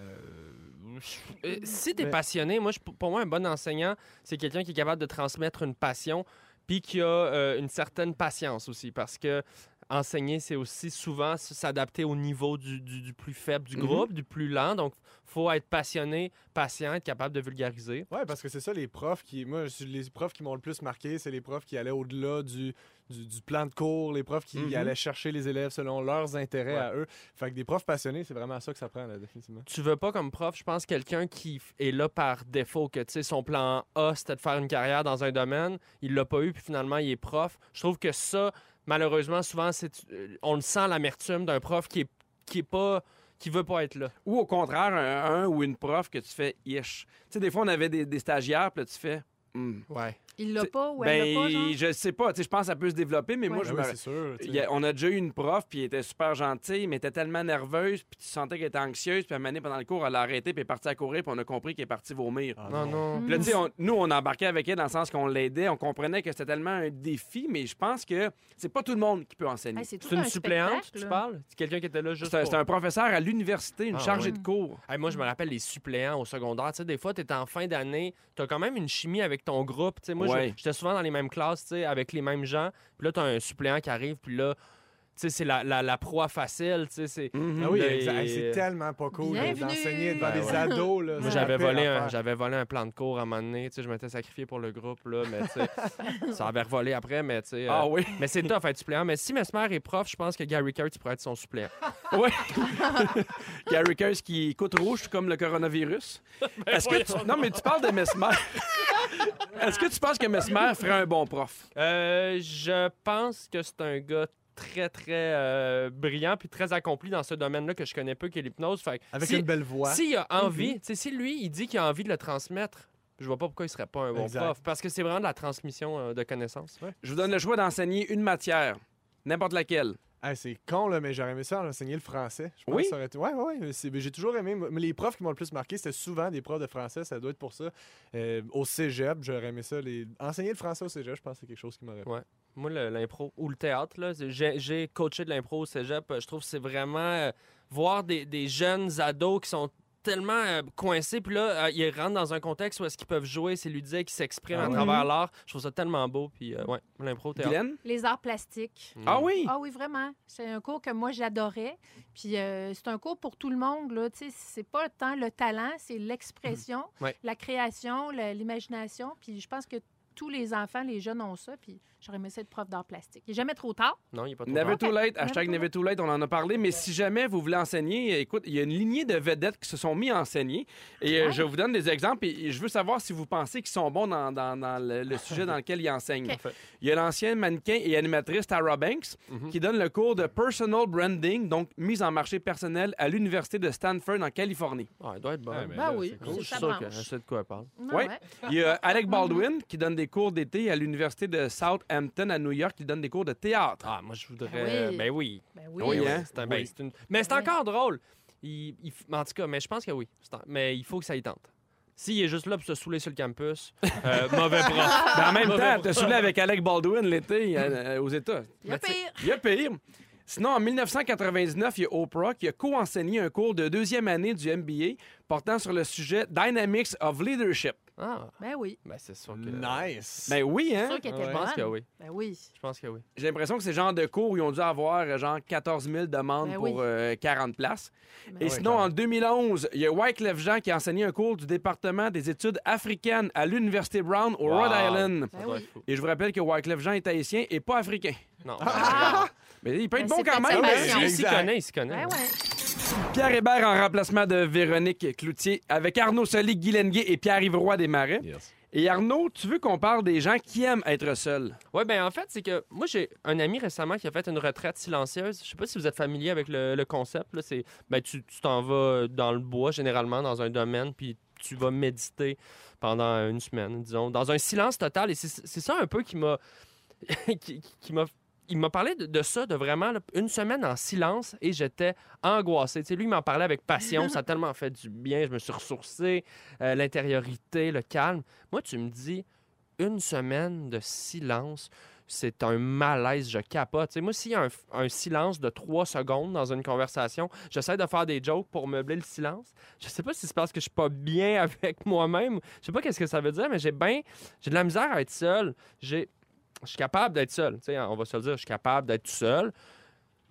Speaker 3: euh, si t'es
Speaker 1: Mais-
Speaker 3: passionné, moi, je- pour moi, un bon enseignant, c'est quelqu'un qui est capable de transmettre une passion, puis qui a euh, une certaine patience aussi, parce que enseigner, c'est aussi souvent s'adapter au niveau du, du- du plus faible du
Speaker 2: Mhm.
Speaker 3: groupe, du plus lent. Donc, faut être passionné, patient, être capable de vulgariser.
Speaker 1: Ouais, parce que c'est ça, les profs qui. Moi, les profs qui m'ont le plus marqué, c'est les profs qui allaient au-delà du, du, du plan de cours, les profs qui
Speaker 2: Mhm.
Speaker 1: allaient chercher les élèves selon leurs intérêts
Speaker 3: Ouais.
Speaker 1: à eux. Fait que des profs passionnés, c'est vraiment ça que ça prend, là, définitivement.
Speaker 3: tu veux pas comme prof, je pense, quelqu'un qui est là par défaut, que tu sais, son plan A, c'était de faire une carrière dans un domaine, il l'a pas eu, puis finalement, il est prof. Je trouve que ça, malheureusement, souvent, c'est, euh, on le sent l'amertume d'un prof qui est, qui est pas, qui veut pas être là.
Speaker 2: Ou au contraire, un, un ou une prof que tu fais ish. Tu sais, des fois, on avait des, des stagiaires, puis là, tu fais. Hmm.
Speaker 3: Ouais.
Speaker 4: Il l'a pas ou elle l'a pas, genre?
Speaker 2: Ben, je sais pas. Tu sais, je pense que ça peut se développer, mais
Speaker 4: Ouais.
Speaker 2: moi,
Speaker 1: Ah
Speaker 2: je
Speaker 1: oui,
Speaker 2: me.
Speaker 1: sûr.
Speaker 2: Il a- on a déjà eu une prof, puis elle était super gentille, mais elle était tellement nerveuse, puis tu sentais qu'elle était anxieuse, puis à un moment donné, pendant le cours, elle a arrêté, puis elle est partie à courir, puis on a compris qu'elle est partie vomir.
Speaker 1: Ah
Speaker 3: non, non.
Speaker 2: Puis là, tu sais, on- nous, on embarquait avec elle dans le sens qu'on l'aidait, on comprenait que c'était tellement un défi, mais je pense que c'est pas tout le monde qui peut enseigner.
Speaker 4: Hey, c'est
Speaker 3: une
Speaker 4: un
Speaker 3: suppléante, tu parles? C'est quelqu'un qui était là juste
Speaker 2: C'est un,
Speaker 3: pour...
Speaker 2: c'est un professeur à l'université, une
Speaker 3: Ah,
Speaker 2: chargée
Speaker 3: ouais.
Speaker 2: de cours.
Speaker 3: Hey, moi, je me rappelle les suppléants au secondaire. Tu sais, des fois, tu es en fin d'année, tu as quand même une chimie avec ton groupe. Tu sais, moi,
Speaker 2: Ouais.
Speaker 3: j'étais souvent dans les mêmes classes, tu sais, avec les mêmes gens. Puis là, tu as un suppléant qui arrive, puis là, c'est la, la, la proie facile, tu sais, c'est...
Speaker 2: Mhm.
Speaker 1: Ah oui, tellement pas cool d'enseigner devant
Speaker 3: Ben
Speaker 1: des
Speaker 3: ouais.
Speaker 1: ados. Là,
Speaker 3: Moi, j'avais volé, un, volé un plan de cours à un moment donné. Tu sais, je m'étais sacrifié pour le groupe, là, mais tu sais, ça avait revolé après, mais tu sais. euh,
Speaker 2: Ah oui.
Speaker 3: Mais c'est tough être suppléant. Mais si Mesmer est prof, je pense que Gary Kurtz pourrait être son suppléant.
Speaker 2: Oui. Gary Kurtz qui coûte rouge comme le coronavirus. Est-ce que tu... Non, mais tu parles de Mesmer. Est-ce que tu penses que Mesmer ferait un bon prof?
Speaker 3: Euh, je pense que c'est un gars très, très euh, brillant puis très accompli dans ce domaine-là que je connais peu, qui est l'hypnose.
Speaker 1: Avec
Speaker 3: si-
Speaker 1: une belle voix.
Speaker 3: S'il a envie, tu sais, si lui, il dit qu'il a envie de le transmettre, je vois pas pourquoi il serait pas un bon
Speaker 1: Exact.
Speaker 3: prof. Parce que c'est vraiment de la transmission euh, de connaissances.
Speaker 2: Je vous donne le choix d'enseigner une matière, n'importe laquelle.
Speaker 1: Hey, c'est con, là, mais j'aurais aimé ça enseigner le français. Je pense
Speaker 2: Oui?
Speaker 1: que ça aurait été... Ouais, ouais, ouais. c'est- J'ai toujours aimé. Mais les profs qui m'ont le plus marqué, c'était souvent des profs de français. Ça doit être pour ça. Euh, au cégep, j'aurais aimé ça. Les... Enseigner le français au cégep, je pense que c'est quelque chose qui m'aurait.
Speaker 3: Ouais. Moi, l'impro ou le théâtre, j'ai coaché de l'impro au cégep. Je trouve que c'est vraiment euh, voir des, des jeunes ados qui sont tellement euh, coincés, puis là, euh, ils rentrent dans un contexte où est-ce qu'ils peuvent jouer, c'est ludique, qui s'expriment
Speaker 1: Ah
Speaker 3: à travers l'art. Je trouve ça tellement beau, puis euh, ouais, l'impro, théâtre.
Speaker 2: Guylaine?
Speaker 4: Les arts plastiques.
Speaker 3: Mm.
Speaker 2: Ah oui?
Speaker 4: Ah oui, vraiment. C'est un cours que moi, j'adorais. Puis euh, c'est un cours pour tout le monde. Là. Tu sais, C'est pas tant le talent, c'est l'expression,
Speaker 3: Ouais.
Speaker 4: la création, l'imagination. Puis je pense que tous les enfants, les jeunes ont ça. Puis j'aurais aimé ça être prof d'art plastique. Il n'est jamais trop tard.
Speaker 3: Non, il n'est pas trop
Speaker 2: Never
Speaker 3: tard.
Speaker 2: too late, hashtag
Speaker 4: Never
Speaker 2: never too late, on en a parlé, mais si jamais vous voulez enseigner, écoute, il y a une lignée de vedettes qui se sont mis à enseigner et euh,
Speaker 4: Ouais.
Speaker 2: je vous donne des exemples et, je veux savoir si vous pensez qu'ils sont bons dans, dans- dans le, le sujet dans lequel ils enseignent. Il y a l'ancienne mannequin et animatrice Tara Banks
Speaker 3: Mhm.
Speaker 2: qui donne le cours de personal branding, donc mise en marché personnel à l'université de Stanford en Californie.
Speaker 3: Ah, il doit être bon.
Speaker 1: Ouais, mais
Speaker 4: Ben
Speaker 1: là,
Speaker 4: oui,
Speaker 1: cool.
Speaker 3: Je suis sûr
Speaker 4: branche.
Speaker 3: que je sais de quoi elle parle.
Speaker 4: Ah
Speaker 2: Ouais. Il y a Alec Baldwin qui donne des cours d'été à l'université de Southampton à New York qui donne des cours de théâtre.
Speaker 3: Ah, moi, je voudrais.
Speaker 4: Ben oui.
Speaker 3: Ben oui.
Speaker 4: Ben oui.
Speaker 2: Oui,
Speaker 3: Ben
Speaker 2: hein?
Speaker 3: c'est un- ben,
Speaker 1: Oui.
Speaker 3: une- Mais c'est
Speaker 4: Oui.
Speaker 3: encore drôle. Il, il En tout cas, mais je pense que oui. Mais il faut que ça y tente. S'il est juste là pour se saouler sur le campus, euh, mauvais prof.
Speaker 2: Mais en même
Speaker 3: Mauvais
Speaker 2: temps, t'as saoulé avec Alec Baldwin l'été euh, euh, aux États.
Speaker 4: Il y a pire.
Speaker 2: Il y a pire. Sinon, en 1999, il y a Oprah qui a co-enseigné un cours de deuxième année du MBA portant sur le sujet Dynamics of Leadership.
Speaker 3: Ah,
Speaker 4: Ben oui.
Speaker 3: ben c'est sûr que.
Speaker 1: Nice.
Speaker 2: Ben oui,
Speaker 4: C'est
Speaker 2: hein?
Speaker 4: sûr qu'elle était
Speaker 3: Je pense que oui.
Speaker 4: Ben oui.
Speaker 3: Je pense que oui.
Speaker 2: J'ai l'impression que c'est le genre de cours où ils ont dû avoir euh, genre 14 000 demandes
Speaker 4: Ben
Speaker 2: pour
Speaker 4: oui.
Speaker 2: euh, 40 places.
Speaker 4: Ben
Speaker 2: Et sinon, en 2011, il y a Wyclef Jean qui a enseigné un cours du département des études africaines à l'Université Brown au
Speaker 3: Wow.
Speaker 2: Rhode Island.
Speaker 3: Ça
Speaker 4: Ben
Speaker 3: doit
Speaker 4: oui.
Speaker 3: être fou.
Speaker 2: Et je vous rappelle que Wyclef Jean est haïtien et pas africain.
Speaker 3: Non.
Speaker 4: Ah!
Speaker 2: Mais il peut être
Speaker 4: Ben,
Speaker 2: bon
Speaker 4: c'est
Speaker 2: quand
Speaker 4: peut-être
Speaker 2: même.
Speaker 4: sa
Speaker 2: hein?
Speaker 4: passion.
Speaker 3: il s'y
Speaker 1: Exact.
Speaker 3: connaît, il s'y connaît.
Speaker 4: Ben ouais.
Speaker 2: Pierre Hébert en remplacement de Véronique Cloutier avec Arnaud Soli, Guy Lenguet et Pierre-Yves Roy des Marais. Et Arnaud, tu veux qu'on parle des gens qui aiment être seuls?
Speaker 3: Oui, ben en fait, c'est que moi, j'ai un ami récemment qui a fait une retraite silencieuse. Je sais pas si vous êtes familier avec le, le concept. Là. C'est, ben, tu tu t'en vas dans le bois, généralement, dans un domaine, puis tu vas méditer pendant une semaine, disons, dans un silence total. Et c'est, c'est ça un peu qui m'a... qui, qui- qui m'a il m'a parlé de, de ça, de vraiment là, une semaine en silence et j'étais angoissé. Lui, il m'en parlait avec passion. ça a tellement fait du bien. Je me suis ressourcé. euh, l'intériorité, le calme. Moi, tu me dis, une semaine de silence, c'est un malaise, je capote. Moi, s'il y a un, un silence de trois secondes dans une conversation, j'essaie de faire des jokes pour meubler le silence. Je sais pas si c'est parce que je suis pas bien avec moi-même. Je sais pas qu'est-ce que ça veut dire, mais j'ai bien... J'ai de la misère à être seul. J'ai... Je suis capable d'être seul. Tu sais, on va se le dire, je suis capable d'être tout seul.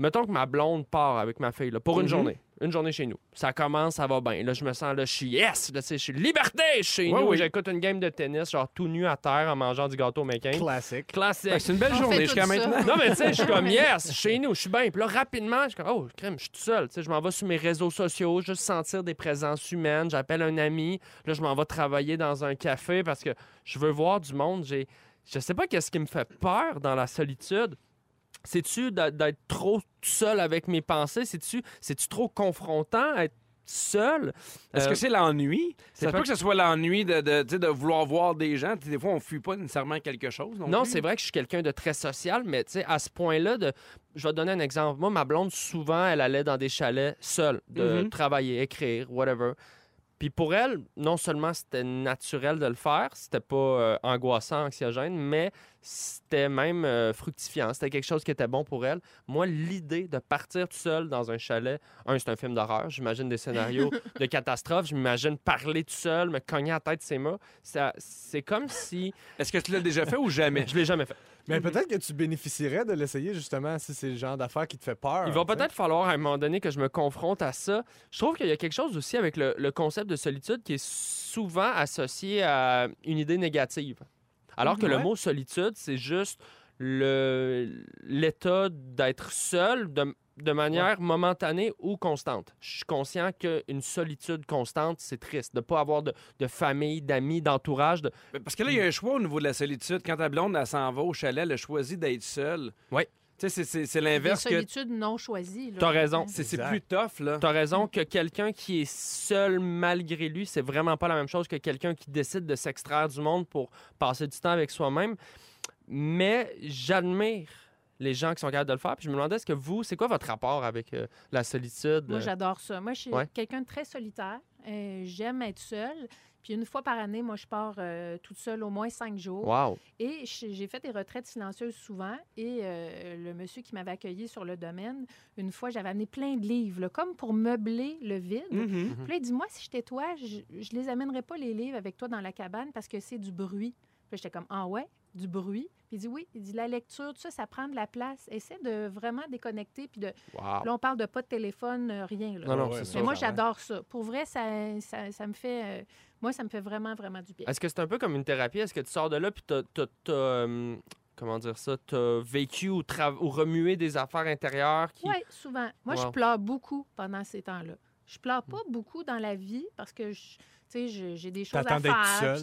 Speaker 3: Mettons que ma blonde part avec ma fille là, pour une
Speaker 2: Mhm.
Speaker 3: journée. Une journée chez nous. Ça commence, ça va bien. Là, je me sens, là, je suis yes! Là, je suis liberté chez
Speaker 2: Ouais,
Speaker 3: nous.
Speaker 2: oui.
Speaker 3: J'écoute une game de tennis, genre tout nu à terre en mangeant du gâteau américain.
Speaker 1: Classique.
Speaker 3: Classique.
Speaker 2: Ben, c'est une belle
Speaker 4: On
Speaker 2: journée jusqu'à maintenant.
Speaker 3: Non, mais tu sais, je suis comme yes, chez nous, je suis bien. Puis là, rapidement, je suis comme, oh, crème, je suis tout seul. Tu sais, je m'en vais sur mes réseaux sociaux, juste sentir des présences humaines. J'appelle un ami. Là, je m'en vais travailler dans un café parce que je veux voir du monde. J'ai, je sais pas qu'est-ce qui me fait peur dans la solitude. C'est-tu d'être trop seul avec mes pensées? C'est-tu, c'est-tu trop confrontant être seul?
Speaker 2: Est-ce
Speaker 3: Euh,
Speaker 2: que c'est l'ennui?
Speaker 3: c'est pas-
Speaker 2: peut que ce soit l'ennui de, de, vouloir voir des gens. Des fois, on fuit pas nécessairement quelque chose. Non,
Speaker 3: c'est vrai que je suis quelqu'un de très social, mais à ce point-là, de... je vais te donner un exemple. Moi, ma blonde, souvent, elle allait dans des chalets seule, de
Speaker 2: Mhm.
Speaker 3: travailler, écrire, whatever. Puis pour elle, non seulement c'était naturel de le faire, c'était pas euh, angoissant, anxiogène, mais c'était même euh, fructifiant. C'était quelque chose qui était bon pour elle. Moi, l'idée de partir tout seul dans un chalet, un, c'est un film d'horreur. J'imagine des scénarios de catastrophe. Je m'imagine parler tout seul, me cogner à la tête ces murs. Ça- C'est comme si
Speaker 2: Est-ce que tu l'as déjà fait ou jamais?
Speaker 3: je l'ai jamais fait.
Speaker 1: Mais peut-être que tu bénéficierais de l'essayer, justement, si c'est le genre d'affaires qui te fait peur.
Speaker 3: Il va peut-être falloir à un moment donné que je me confronte à ça. Je trouve qu'il y a quelque chose aussi avec le, le concept de solitude qui est souvent associé à une idée négative. Alors que le mot solitude, c'est juste l'état d'être seul de, de manière momentanée ou constante. Je suis conscient qu'une solitude constante, c'est triste. De ne pas avoir de, de famille, d'amis, d'entourage. de-
Speaker 2: Parce que là, il y a un choix au niveau de la solitude. Quand ta blonde, elle s'en va au chalet, elle a choisi d'être seule.
Speaker 3: Ouais.
Speaker 2: Tu sais, c'est- l'inverse que.
Speaker 4: solitudes non choisies. là.
Speaker 3: T'as raison.
Speaker 2: C'est plus tough, là.
Speaker 3: T'as raison que quelqu'un qui est seul malgré lui, c'est vraiment pas la même chose que quelqu'un qui décide de s'extraire du monde pour passer du temps avec soi-même. Mais j'admire les gens qui sont capables de le faire. Puis je me demandais, est-ce que vous, c'est quoi votre rapport avec euh, la solitude?
Speaker 4: Moi, j'adore ça. Moi, je suis
Speaker 3: Ouais.
Speaker 4: quelqu'un de très solitaire. Euh, J'aime être seule. Puis une fois par année, moi, je pars euh, toute seule au moins cinq jours.
Speaker 3: Wow.
Speaker 4: Et j'ai fait des retraites silencieuses souvent. Et euh, le monsieur qui m'avait accueilli sur le domaine, une fois, j'avais amené plein de livres, là, comme pour meubler le vide.
Speaker 2: Mhm.
Speaker 4: Puis là, il dit, moi, si j'étais toi, je, je les amènerais pas les livres avec toi dans la cabane parce que c'est du bruit. Puis là, j'étais comme, ah ouais, du bruit. Puis il dit, oui. Il dit, la lecture, tout ça, ça prend de la place. Essaie de vraiment déconnecter. Puis de...
Speaker 3: Wow.
Speaker 4: Là, on parle de pas de téléphone, euh, rien. Là.
Speaker 3: Non, non,
Speaker 1: Ouais,
Speaker 3: c'est
Speaker 1: mais
Speaker 3: ça.
Speaker 4: Mais moi, j'adore ça. Pour vrai, ça, ça, ça me fait... euh, moi, ça me fait vraiment, vraiment du bien.
Speaker 3: Est-ce que c'est un peu comme une thérapie? Est-ce que tu sors de là puis t'as, t'as- t'as, euh, comment dire ça, t'as vécu ou, tra- ou remué des affaires intérieures qui...
Speaker 4: Oui, souvent. Moi, je pleure beaucoup pendant ces temps-là. Je pleure pas beaucoup dans la vie parce que je- j'ai des choses à faire.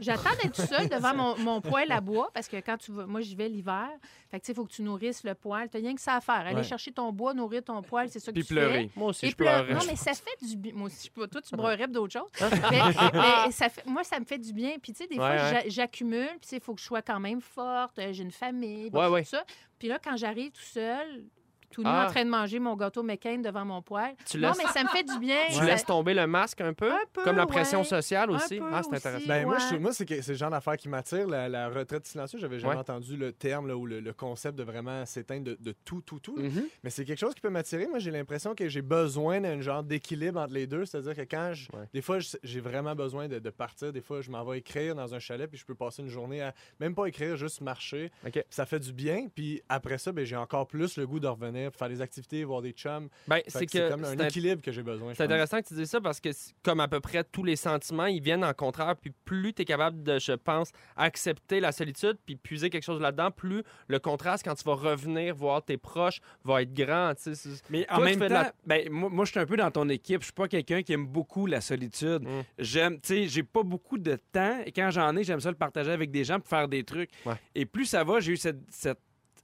Speaker 4: J'attends d'être seule devant mon, mon poêle à bois parce que quand tu vas, moi, j'y vais l'hiver. Fait que tu sais, il faut que tu nourrisses le poêle. Tu rien que ça à faire. Aller
Speaker 1: Ouais.
Speaker 4: chercher ton bois, nourrir ton poêle, c'est ça que
Speaker 2: Puis
Speaker 4: tu
Speaker 2: pleurer.
Speaker 3: Moi aussi,
Speaker 4: fais. Et
Speaker 3: je
Speaker 4: pleurer.
Speaker 3: pleurais.
Speaker 4: Non, mais ça fait du bien. Moi aussi, je toi, tu broyerais pour d'autres choses. mais, mais ça fait, moi, ça me fait du bien. Puis, tu sais, des
Speaker 3: Ouais,
Speaker 4: fois,
Speaker 3: ouais.
Speaker 4: j'accumule. Puis, tu sais, il faut que je sois quand même forte. euh, J'ai une famille. bon,
Speaker 3: Ouais, ouais.
Speaker 4: tout ça. Puis là, quand j'arrive tout seul, tout nu
Speaker 3: Ah.
Speaker 4: en train de manger mon gâteau McCain devant mon poêle.
Speaker 3: Tu
Speaker 4: Non,
Speaker 3: laisses,
Speaker 4: mais ça me fait du bien.
Speaker 3: tu
Speaker 4: Ça-
Speaker 3: laisses tomber le masque un peu?
Speaker 4: Un peu,
Speaker 3: comme la pression
Speaker 4: ouais.
Speaker 3: sociale
Speaker 4: Un
Speaker 3: aussi?
Speaker 4: peu
Speaker 3: ah, c'est
Speaker 4: aussi.
Speaker 3: intéressant.
Speaker 1: Ben, moi, je
Speaker 4: Ouais.
Speaker 1: trouve- moi, c'est que c'est le genre d'affaire qui m'attire, la, la retraite silencieuse. J'avais jamais
Speaker 3: Ouais.
Speaker 1: entendu le terme là, ou le, le concept de vraiment s'éteindre de, de tout, tout, tout. là.
Speaker 3: Mhm.
Speaker 1: Mais c'est quelque chose qui peut m'attirer. Moi, j'ai l'impression que j'ai besoin d'un genre d'équilibre entre les deux. C'est-à-dire que quand je.
Speaker 3: Ouais.
Speaker 1: Des fois, je- j'ai vraiment besoin de, de partir. Des fois, je m'en vais écrire dans un chalet, puis je peux passer une journée à même pas écrire, juste marcher.
Speaker 3: OK.
Speaker 1: Ça fait du bien. Puis après ça, ben, j'ai encore plus le goût de revenir, faire des activités, voir des chums.
Speaker 3: Ben, c'est
Speaker 1: que comme un équilibre que j'ai besoin.
Speaker 3: C'est intéressant que tu dises ça parce que, comme à peu près tous les sentiments, ils viennent en contraire. Puis plus tu es capable de, je pense, accepter la solitude puis puiser quelque chose là-dedans, plus le contraste, quand tu vas revenir voir tes proches, va être grand. tu sais. C'est-
Speaker 2: Mais en
Speaker 3: Toi,
Speaker 2: même temps,
Speaker 3: la-
Speaker 2: ben, moi, moi, je suis un peu dans ton équipe. Je suis pas quelqu'un qui aime beaucoup la solitude.
Speaker 3: Mm.
Speaker 2: J'aime, tu sais, j'ai pas beaucoup de temps. Et quand j'en ai, j'aime ça le partager avec des gens pour faire des trucs.
Speaker 3: Ouais.
Speaker 2: Et plus ça va, j'ai eu cette, cette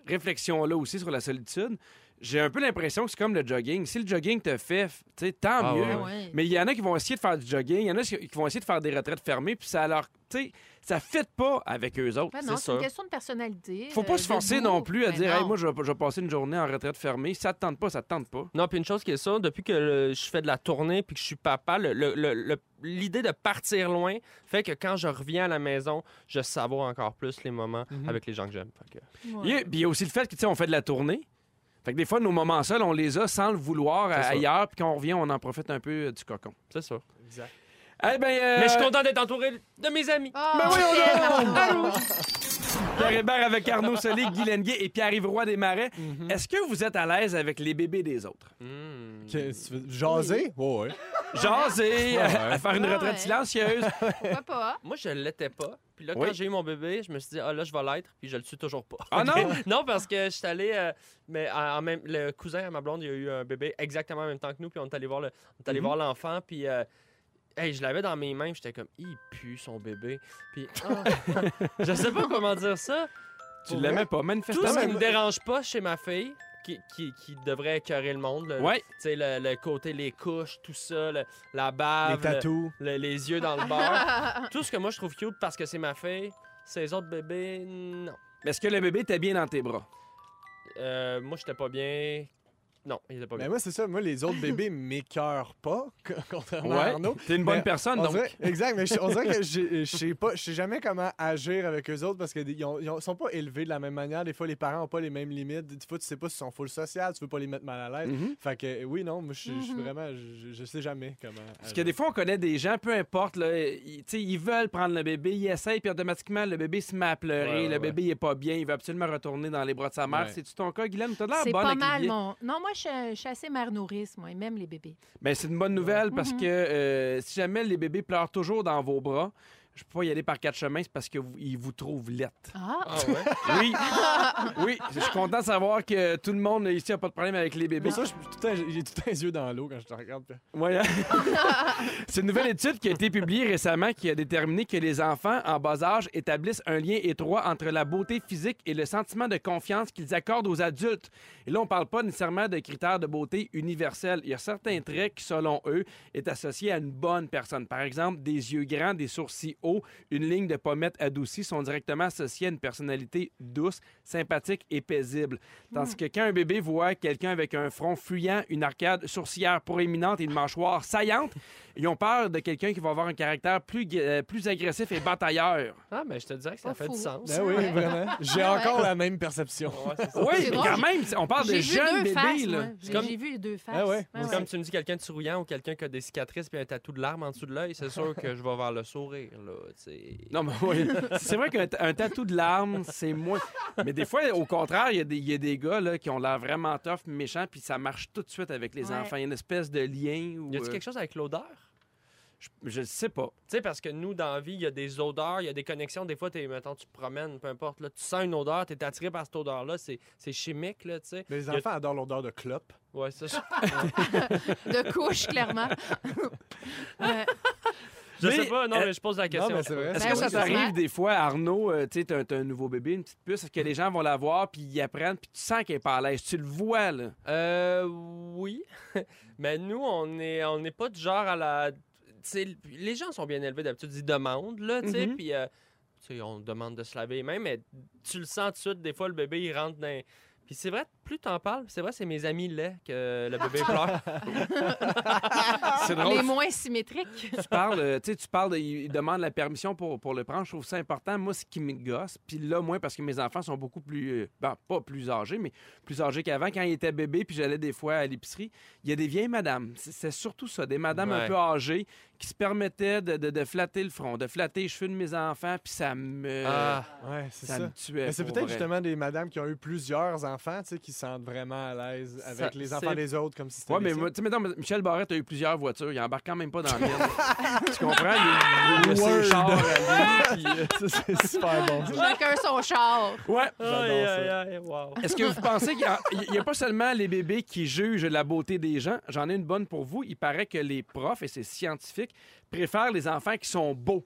Speaker 2: réflexion-là aussi sur la solitude. J'ai un peu l'impression que c'est comme le jogging. Si le jogging te fait, tu tant
Speaker 3: Ah
Speaker 2: mieux.
Speaker 3: ouais,
Speaker 4: ouais.
Speaker 2: Mais il y en a qui vont essayer de faire du jogging, il y en a qui vont essayer de faire des retraites fermées, puis ça leur, tu ça fit pas avec eux autres.
Speaker 4: Ben
Speaker 3: c'est
Speaker 4: non, c'est une question de personnalité.
Speaker 2: Faut pas
Speaker 4: euh,
Speaker 2: se forcer non plus à
Speaker 4: Ben
Speaker 2: dire, hey, moi, je vais, je vais passer une journée en retraite fermée. Ça te tente pas, ça te tente pas.
Speaker 3: Non, puis une chose qui est ça, depuis que le- je fais de la tournée puis que je suis papa, le- le- l'idée de partir loin fait que quand je reviens à la maison, je savoure encore plus les moments
Speaker 1: Mhm.
Speaker 3: avec les gens que j'aime. Fait que-
Speaker 4: Ouais.
Speaker 2: Il y a- Puis il y a aussi le fait que, tu sais, on fait de la tournée. Fait que des fois, nos moments seuls, on les a sans le vouloir ailleurs, puis quand on revient, on en profite un peu euh, du cocon.
Speaker 3: C'est ça.
Speaker 1: Exact.
Speaker 2: Eh ben, euh,
Speaker 3: Mais je suis content d'être entouré de mes amis.
Speaker 4: Ah,
Speaker 2: Ben
Speaker 4: tellement.
Speaker 2: donc! Pierre Hébert avec Arnaud Solé, Guy Lenguet et Pierre-Yves Roy des Marais.
Speaker 1: Mhm.
Speaker 2: Est-ce que vous êtes à l'aise avec les bébés des autres?
Speaker 3: Hmm.
Speaker 1: Que- veux Jaser? Ouais, ouais.
Speaker 2: Jaser,
Speaker 1: Ouais.
Speaker 2: à, faire une retraite
Speaker 4: ouais.
Speaker 2: silencieuse.
Speaker 4: Pourquoi pas?
Speaker 3: Moi, je l'étais pas. Puis là,
Speaker 2: Oui.
Speaker 3: quand j'ai eu mon bébé, je me suis dit, ah là, je vais l'être, puis je le suis toujours pas.
Speaker 2: Ah non?
Speaker 3: non, parce que je suis allé. euh, mais en même, le cousin à ma blonde, il a eu un bébé exactement en même temps que nous, puis on est allé voir le- on est allé
Speaker 2: Mhm.
Speaker 3: voir l'enfant, puis. euh, hey, je l'avais dans mes mains, j'étais comme, il pue son bébé. Puis, ah, je sais pas comment dire ça.
Speaker 2: Tu l'aimais pas,
Speaker 3: Tout
Speaker 2: manifestement.
Speaker 3: ce qui me dérange pas chez ma fille, qui, qui, qui devrait écœurer le monde, le,
Speaker 2: Ouais.
Speaker 3: tu sais, le, le côté, les couches, tout ça, le- la
Speaker 1: Les
Speaker 3: bave, le-
Speaker 1: tatous.
Speaker 3: le- les yeux dans le beurre. tout ce que moi je trouve cute parce que c'est ma fille, ces autres bébés, non.
Speaker 2: Mais Est-ce que le bébé était bien dans tes bras?
Speaker 3: Euh, moi, j'étais pas bien Non, il était pas
Speaker 1: Mais
Speaker 3: bien.
Speaker 1: moi, c'est ça. Moi, les autres bébés m'écœurent pas, contrairement à
Speaker 2: Ouais.
Speaker 1: Arnaud.
Speaker 2: T'es une bonne
Speaker 1: Mais
Speaker 2: personne,
Speaker 1: On
Speaker 2: donc.
Speaker 1: dirait- exact, mais je- on dirait que je sais pas, je sais jamais comment agir avec eux autres parce qu'ils ils sont pas élevés de la même manière. Des fois, les parents ont pas les mêmes limites. Des fois, tu sais pas s'ils sont full social, tu veux pas les mettre mal à l'aise.
Speaker 2: Mhm.
Speaker 1: Fait que oui, non, moi, je suis
Speaker 4: Mhm.
Speaker 1: vraiment, je, sais jamais comment.
Speaker 2: Parce que des fois, on connaît des gens, peu importe, là, ils, tu sais, ils veulent prendre le bébé, ils essayent, puis automatiquement, le bébé se met à pleurer,
Speaker 1: Ouais, ouais,
Speaker 2: le
Speaker 1: ouais.
Speaker 2: bébé il est pas bien, il veut absolument retourner dans les bras de sa mère.
Speaker 1: Ouais.
Speaker 2: C'est-tu ton cas, Guylaine? T'as l'air
Speaker 4: C'est
Speaker 2: bonne
Speaker 4: pas mal mon. Non, moi, je suis, assez mère nourrice, moi, et même les bébés.
Speaker 2: Ben, c'est une bonne nouvelle parce
Speaker 4: Mhm.
Speaker 2: que euh, si jamais les bébés pleurent toujours dans vos bras, je peux pas y aller par quatre chemins, c'est parce qu'ils vous trouvent lettre.
Speaker 4: Ah!
Speaker 3: Ah ouais?
Speaker 2: Oui, oui, je suis content de savoir que tout le monde ici a pas de problème avec les bébés.
Speaker 1: Mais ça, j'ai tout les yeux dans l'eau quand je te regarde.
Speaker 2: Ouais. C'est une nouvelle étude qui a été publiée récemment qui a déterminé que les enfants en bas âge établissent un lien étroit entre la beauté physique et le sentiment de confiance qu'ils accordent aux adultes. Et là, on parle pas nécessairement de critères de beauté universels. Il y a certains traits qui, selon eux, est associés à une bonne personne. Par exemple, des yeux grands, des sourcils hauts, une ligne de pommettes adoucie sont directement associés à une personnalité douce, sympathique et paisible. Tandis que quand un bébé voit quelqu'un avec un front fuyant, une arcade sourcilière proéminente et une mâchoire saillante, ils ont peur de quelqu'un qui va avoir un caractère plus, euh, plus agressif et batailleur.
Speaker 3: Ah, mais je te dirais que ça
Speaker 4: Pas
Speaker 3: fait
Speaker 4: fou.
Speaker 3: du sens.
Speaker 1: Ben oui, vraiment. J'ai
Speaker 4: Ouais,
Speaker 1: encore la même perception.
Speaker 3: Ouais, c'est ça.
Speaker 2: Oui, mais quand même, on parle de
Speaker 4: J'ai vu
Speaker 2: jeunes
Speaker 4: deux
Speaker 2: bébés.
Speaker 4: faces,
Speaker 2: là.
Speaker 4: moi. J'ai
Speaker 3: comme-
Speaker 4: j'ai vu deux faces.
Speaker 1: Ah ouais,
Speaker 3: C'est comme tu me dis quelqu'un de souriant ou quelqu'un qui a des cicatrices puis un tatou de larmes en dessous de l'œil, c'est sûr que je vais vers le sourire. Là,
Speaker 2: Non, mais oui. C'est vrai qu'un un tatou de larmes, c'est moins. Mais des fois, au contraire, il y, a des- il y a des gars là, qui ont l'air vraiment tough, méchants, puis ça marche tout de suite avec les
Speaker 4: Ouais.
Speaker 2: enfants. Il y a une espèce de lien. Ou,
Speaker 3: Y a-tu
Speaker 2: euh,
Speaker 3: quelque chose avec l'odeur?
Speaker 2: je, je sais pas.
Speaker 3: Tu sais, parce que nous, dans la vie, il y a des odeurs, il y a des connexions. Des fois, t'es, mettons, tu te promènes, peu importe. Là, tu sens une odeur, tu es attiré par cette odeur-là. C'est, c'est chimique, là, tu sais.
Speaker 1: Mais les
Speaker 3: a-
Speaker 1: enfants adorent l'odeur de clope.
Speaker 3: Ouais, ça, je...
Speaker 4: De couche, clairement.
Speaker 3: Je
Speaker 2: Mais,
Speaker 3: sais pas, non,
Speaker 2: euh,
Speaker 3: mais je pose la question.
Speaker 1: mais c'est vrai.
Speaker 2: Est-ce
Speaker 4: Ben
Speaker 2: que ça t'arrive des fois, Arnaud, euh, tu sais, t'as, t'as un nouveau bébé, une petite puce, est-ce que les gens vont la voir, puis ils apprennent, puis tu sens qu'elle est pas à l'aise. Tu le vois, là.
Speaker 3: Euh, oui. mais nous, on est, on n'est pas du genre à la. tu sais, les gens sont bien élevés d'habitude, ils demandent, là, tu sais,
Speaker 2: Mhm.
Speaker 3: puis. euh, tu sais, on demande de se laver les mains, mais tu le sens tout de suite. Des fois, le bébé, il rentre dans. Puis c'est vrai, plus t'en parles, c'est vrai, c'est mes amis laits que le bébé pleure.
Speaker 2: C'est drôle.
Speaker 4: les moins symétriques.
Speaker 2: tu parles, euh, tu sais, tu parles, de- ils demandent la permission pour, pour le prendre. Je trouve ça important. Moi, ce qui me gosse, puis là, moi, parce que mes enfants sont beaucoup plus, euh, ben, pas plus âgés, mais plus âgés qu'avant. Quand ils étaient bébés, puis j'allais des fois à l'épicerie, il y a des vieilles madames. C'est surtout ça, des madames un peu âgées qui se permettaient de, de- de flatter le front, de flatter les cheveux de mes enfants, puis ça me,
Speaker 3: Ah,
Speaker 1: Ouais, c'est
Speaker 2: ça
Speaker 1: ça.
Speaker 2: me tuait.
Speaker 1: Mais c'est peut-être justement des madames qui ont eu plusieurs enfants, tu sais, qui se sentent vraiment à l'aise avec
Speaker 3: Ça-
Speaker 1: les enfants des autres, comme si c'était
Speaker 2: Ouais, mais tu sais, mettons, Michel Barrette a eu plusieurs voitures. Il embarque quand même pas dans la mienne. tu comprends? Il, il, il,
Speaker 1: Word.
Speaker 2: ses chars à lui, puis, euh.
Speaker 1: Ça, c'est super bon.
Speaker 4: Chacun son char.
Speaker 2: Ouais.
Speaker 1: J'adore
Speaker 3: wow.
Speaker 2: Est-ce que vous pensez qu'il n'y a, pas seulement les bébés qui jugent la beauté des gens? J'en ai une bonne pour vous. Il paraît que les profs, et c'est scientifique, préfèrent les enfants qui sont beaux.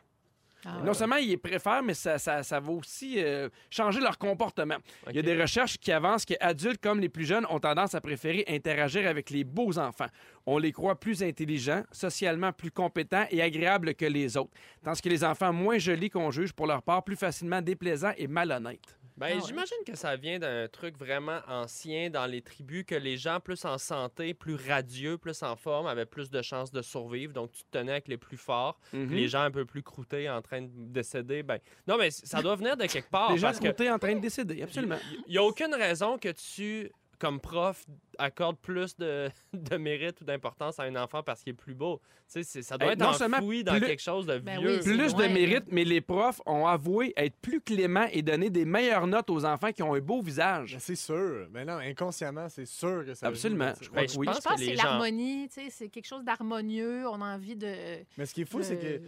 Speaker 4: Ah
Speaker 2: Non seulement ils les préfèrent, mais ça, ça, ça va aussi euh, changer leur comportement. Il y a des recherches qui avancent que adultes comme les plus jeunes ont tendance à préférer interagir avec les beaux enfants. On les croit plus intelligents, socialement plus compétents et agréables que les autres. Tandis que les enfants moins jolis qu'on juge pour leur part plus facilement déplaisants et malhonnêtes.
Speaker 3: Ben,
Speaker 4: Ah ouais.
Speaker 3: j'imagine que ça vient d'un truc vraiment ancien dans les tribus, que les gens plus en santé, plus radieux, plus en forme, avaient plus de chances de survivre. Donc, tu te tenais avec les plus forts.
Speaker 2: Mhm.
Speaker 3: Les gens un peu plus croûtés, en train de décéder, ben... Non, mais ça doit venir de quelque part.
Speaker 2: Les gens
Speaker 3: parce que
Speaker 2: côté en train de décéder, absolument.
Speaker 3: il n'y a aucune raison que tu, comme prof, accordes plus de, de mérite ou d'importance à un enfant parce qu'il est plus beau. Tu sais, c'est- ça doit
Speaker 2: Hey,
Speaker 3: être enfoui dans
Speaker 2: plus-
Speaker 3: quelque chose de
Speaker 4: Ben
Speaker 3: vieux.
Speaker 4: oui,
Speaker 2: Plus de mérite, mais les profs ont avoué être plus cléments et donner des meilleures notes aux enfants qui ont un beau visage.
Speaker 1: Mais C'est sûr. Mais non, inconsciemment, c'est sûr que ça
Speaker 2: Absolument. Je crois
Speaker 3: Ben,
Speaker 2: que
Speaker 3: je
Speaker 2: oui.
Speaker 3: pense
Speaker 4: Je pense
Speaker 3: que
Speaker 4: c'est
Speaker 3: gens-
Speaker 4: l'harmonie, tu sais, c'est quelque chose d'harmonieux. On a envie de.
Speaker 1: Mais ce qui est fou, c'est que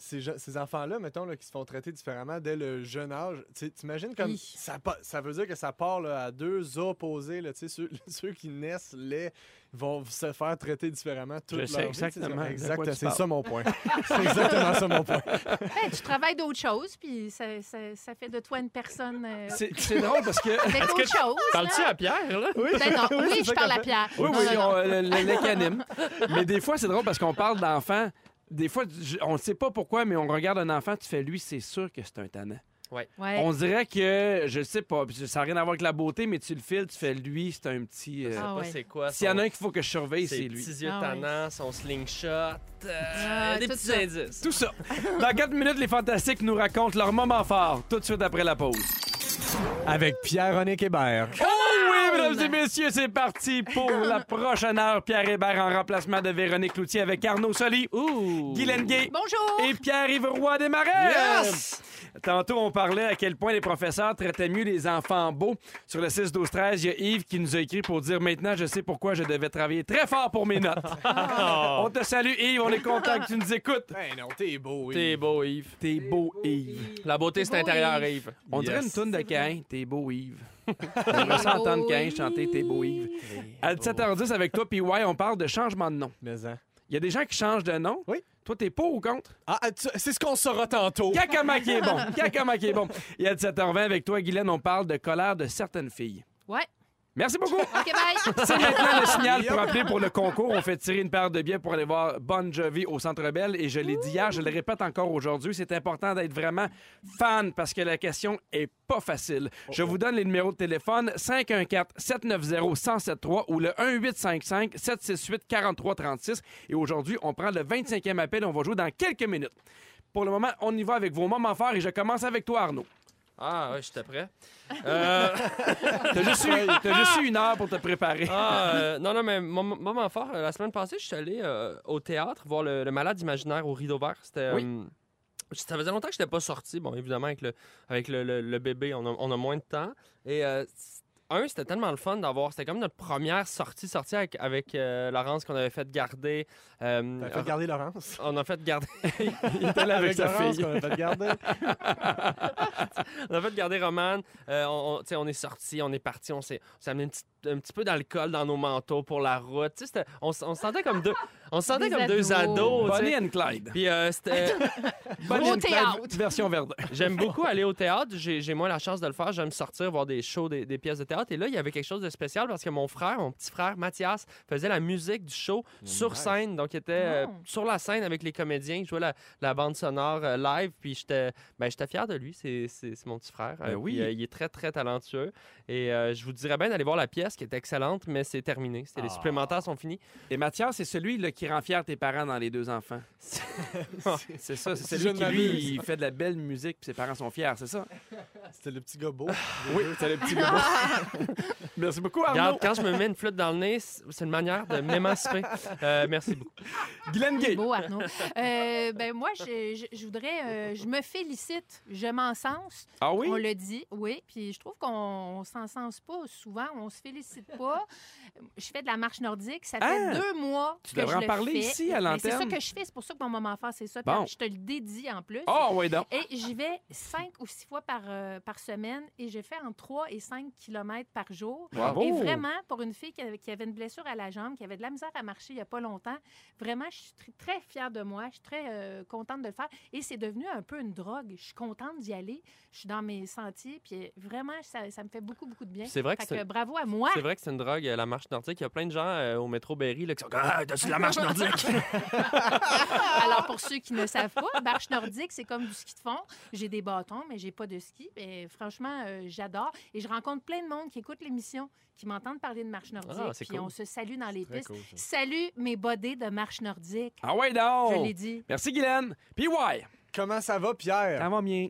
Speaker 1: ces, gens- ces enfants-là, mettons, là, qui se font traiter différemment dès le jeune âge, t'imagines comme
Speaker 4: Hi.
Speaker 1: ça, ça veut dire que ça part là, à deux opposés. Là, tu sais, ceux, ceux qui naissent laids vont se faire traiter différemment toute
Speaker 2: Je
Speaker 1: leur
Speaker 2: sais exactement
Speaker 1: Exact, c'est ça mon point. c'est exactement ça mon point.
Speaker 4: Ben, tu travailles d'autres choses, puis ça, ça, ça fait de toi une personne euh,
Speaker 2: C'est drôle parce que.
Speaker 4: avec autre chose.
Speaker 3: Parles-tu à Pierre, là?
Speaker 1: Oui,
Speaker 4: Ben non, oui,
Speaker 1: c'est
Speaker 4: je parle à. Pierre.
Speaker 2: Oui,
Speaker 4: Non,
Speaker 2: oui,
Speaker 4: non, non.
Speaker 2: on- le, le. Mais des fois, c'est drôle parce qu'on parle d'enfants. Des fois, on ne sait pas pourquoi, mais on regarde un enfant, tu fais lui, c'est sûr que c'est un tannant.
Speaker 4: Ouais.
Speaker 2: On dirait que, je sais pas, ça n'a rien à voir avec la beauté, mais tu le files, tu fais lui, c'est un petit.
Speaker 3: Je
Speaker 2: euh,
Speaker 3: sais
Speaker 4: Ah
Speaker 3: pas
Speaker 4: ouais.
Speaker 3: c'est quoi.
Speaker 2: S'il y en a un qu'il faut que je surveille, c'est
Speaker 3: Ses
Speaker 2: lui.
Speaker 3: petits yeux
Speaker 4: Ah
Speaker 3: tannants, son slingshot. euh,
Speaker 4: Ah,
Speaker 3: des petits
Speaker 4: ça.
Speaker 3: indices.
Speaker 2: Tout ça. Dans 4 minutes, les Fantastiques nous racontent leur moment fort, tout de suite après la pause.
Speaker 1: Avec Pierre-René Hébert.
Speaker 2: Oh oui, mesdames et messieurs, c'est parti pour la prochaine heure. Pierre Hébert en remplacement de Véronique Cloutier avec Arnaud Soli,
Speaker 3: Ouh.
Speaker 2: Guylaine Gay
Speaker 4: Bonjour!
Speaker 2: et Pierre-Yves Roy Desmarais.
Speaker 3: Yes!
Speaker 2: Tantôt, on parlait à quel point les professeurs traitaient mieux les enfants beaux. Sur le 6-12-13, il y a Yves qui nous a écrit pour dire maintenant, je sais pourquoi je devais travailler très fort pour mes notes. on te salue, Yves. On est content que tu nous écoutes.
Speaker 1: Ben non, t'es beau.
Speaker 3: T'es
Speaker 1: Yves.
Speaker 3: beau, Yves.
Speaker 2: T'es beau, Yves.
Speaker 3: La beauté, c'est intérieur,
Speaker 4: Yves.
Speaker 3: Yves.
Speaker 2: On dirait une toune de Cain. T'es beau, Yves. J'aimerais ça
Speaker 4: beau,
Speaker 2: entendre Cain chanter T'es beau, Yves. À 17h10 avec toi, puis ouais, on parle de changement de nom.
Speaker 1: Mais hein.
Speaker 2: Il y a des gens qui changent de nom.
Speaker 1: Oui.
Speaker 2: Toi, t'es pour ou contre?
Speaker 1: Ah, ah, c'est ce qu'on saura tantôt.
Speaker 2: Cacama qui est bon. Cacama qui est bon. Et à 17h20 avec toi, Guylaine, on parle de colère de certaines filles.
Speaker 4: Ouais.
Speaker 2: Merci beaucoup.
Speaker 4: OK, bye!
Speaker 2: C'est maintenant le signal pour appeler pour le concours. On fait tirer une paire de billets pour aller voir Bon Jovi au Centre Bell. Et je l'ai dit hier, je le répète encore aujourd'hui, c'est important d'être vraiment fan parce que la question est pas facile. Je vous donne les numéros de téléphone 514-790-1073 ou le 1855-768-4336. Et aujourd'hui, on prend le 25e appel on va jouer dans quelques minutes. Pour le moment, on y va avec vos moments forts et je commence avec toi, Arnaud.
Speaker 3: Ah, ouais, j'étais prêt. Euh,
Speaker 2: T'as juste, juste eu une heure pour te préparer.
Speaker 3: ah, euh, non, non, mais moment fort, euh, la semaine passée, je suis allé euh, au théâtre voir le, le malade imaginaire au rideau vert. C'était.
Speaker 2: Oui.
Speaker 3: ça faisait longtemps que je n'étais pas sorti. Bon, évidemment, avec le, avec le, le- bébé, on a, on a moins de temps. Et un, c'était tellement le fun d'avoir. C'était comme notre première sortie, sortie avec, avec euh, Laurence qu'on avait fait garder. Euh,
Speaker 1: T'as fait garder Laurence?
Speaker 3: on a fait garder.
Speaker 2: Il était là avec sa
Speaker 1: Laurence
Speaker 2: fille.
Speaker 1: qu'on a fait garder.
Speaker 3: on a fait garder Roman. Euh, on, on- on est sorti, on est parti, on s'est on amené un petit peu d'alcool dans nos manteaux pour la route. On, on se sentait comme deux, on se sentait
Speaker 4: Des
Speaker 3: comme deux
Speaker 4: ados.
Speaker 3: ados. tu sais.
Speaker 2: Bonnie and Clyde.
Speaker 3: Puis euh, c'était.
Speaker 2: Bonnie
Speaker 4: Au
Speaker 2: and Clyde,
Speaker 4: théâtre.
Speaker 2: version Verdun.
Speaker 3: J'aime beaucoup aller au théâtre. J'ai j'ai moins la chance de le faire. J'aime sortir, voir des shows, des, des pièces de théâtre. Et là, il y avait quelque chose de spécial parce que mon frère, mon petit frère Mathias, faisait la musique du show sur
Speaker 1: nice.
Speaker 3: scène. Donc, il était euh,
Speaker 4: Oh.
Speaker 3: sur la scène avec les comédiens. Il jouait la, la bande sonore euh, live. Puis j'étais ben, j'étais fier de lui. C'est c'est- c'est mon petit frère.
Speaker 2: Ben
Speaker 3: Euh,
Speaker 2: oui.
Speaker 3: puis, euh, il est très, très talentueux. Et euh, je vous dirais bien d'aller voir la pièce qui est excellente, mais c'est terminé. C'était- Les
Speaker 1: Ah.
Speaker 3: supplémentaires sont finis.
Speaker 2: Et Mathias, c'est celui là, qui rend fier tes parents dans les deux enfants. C'est ça, c'est celui qui, lui, il fait de la belle musique puis ses parents sont fiers, c'est ça?
Speaker 1: C'était le petit gars beau.
Speaker 2: Oui, c'est le petit gars. Merci beaucoup, Arnaud.
Speaker 3: Regarde, quand je me mets une flûte dans le nez, c'est une manière de m'émanciper. Euh, merci beaucoup.
Speaker 2: Guylaine Gay.
Speaker 4: Beau, Arnaud. Euh, ben moi, je, je- je voudrais... euh, je me félicite. Je m'encense.
Speaker 2: Ah oui?
Speaker 4: On le dit, oui. Puis je trouve qu'on s'encense pas souvent. On se félicite pas. Je fais de la marche nordique. Ça fait
Speaker 2: Ah!
Speaker 4: deux mois
Speaker 2: Tu
Speaker 4: que je le
Speaker 2: parler
Speaker 4: fais.
Speaker 2: ici, à
Speaker 4: Mais C'est ça
Speaker 2: l'antenne.
Speaker 4: que je fais. C'est pour ça que mon moment fort, c'est ça.
Speaker 2: Bon.
Speaker 4: Puis Je te le dédie en plus.
Speaker 2: Oh, oui, donc.
Speaker 4: Et j'y vais cinq ou six fois par, euh, par semaine et je fais entre 3 et 5 kilomètres par jour.
Speaker 2: Bravo.
Speaker 4: Et vraiment, pour une fille qui avait, qui avait une blessure à la jambe, qui avait de la misère à marcher il n'y a pas longtemps, vraiment, je suis tr- très fière de moi. Je suis très euh, contente de le faire. Et c'est devenu un peu une drogue. Je suis contente d'y aller. Je suis dans mes sentiers. Puis vraiment, ça, ça me fait beaucoup, beaucoup de bien.
Speaker 3: C'est vrai que
Speaker 4: Fait bravo à moi.
Speaker 3: C'est vrai que c'est une drogue, euh, la marche nordique. Il y a plein de gens euh, au métro Berry là, qui sont comme Ah, t'as-tu de la marche nordique?
Speaker 4: Alors, pour ceux qui ne savent pas, marche nordique, c'est comme du ski de fond. J'ai des bâtons, mais j'ai pas de ski. Et franchement, euh, j'adore. Et je rencontre plein de monde qui écoute l'émission, qui m'entendent parler de marche nordique.
Speaker 3: Ah,
Speaker 4: puis
Speaker 3: cool.
Speaker 4: on se salue dans les pistes.
Speaker 1: cool.
Speaker 4: Salut mes bodés de marche nordique.
Speaker 2: Ah ouais,
Speaker 4: Je
Speaker 2: donc.
Speaker 4: l'ai dit.
Speaker 2: Merci, Guylaine. Puis ouais,
Speaker 1: Comment ça va, Pierre?
Speaker 2: ça va bien.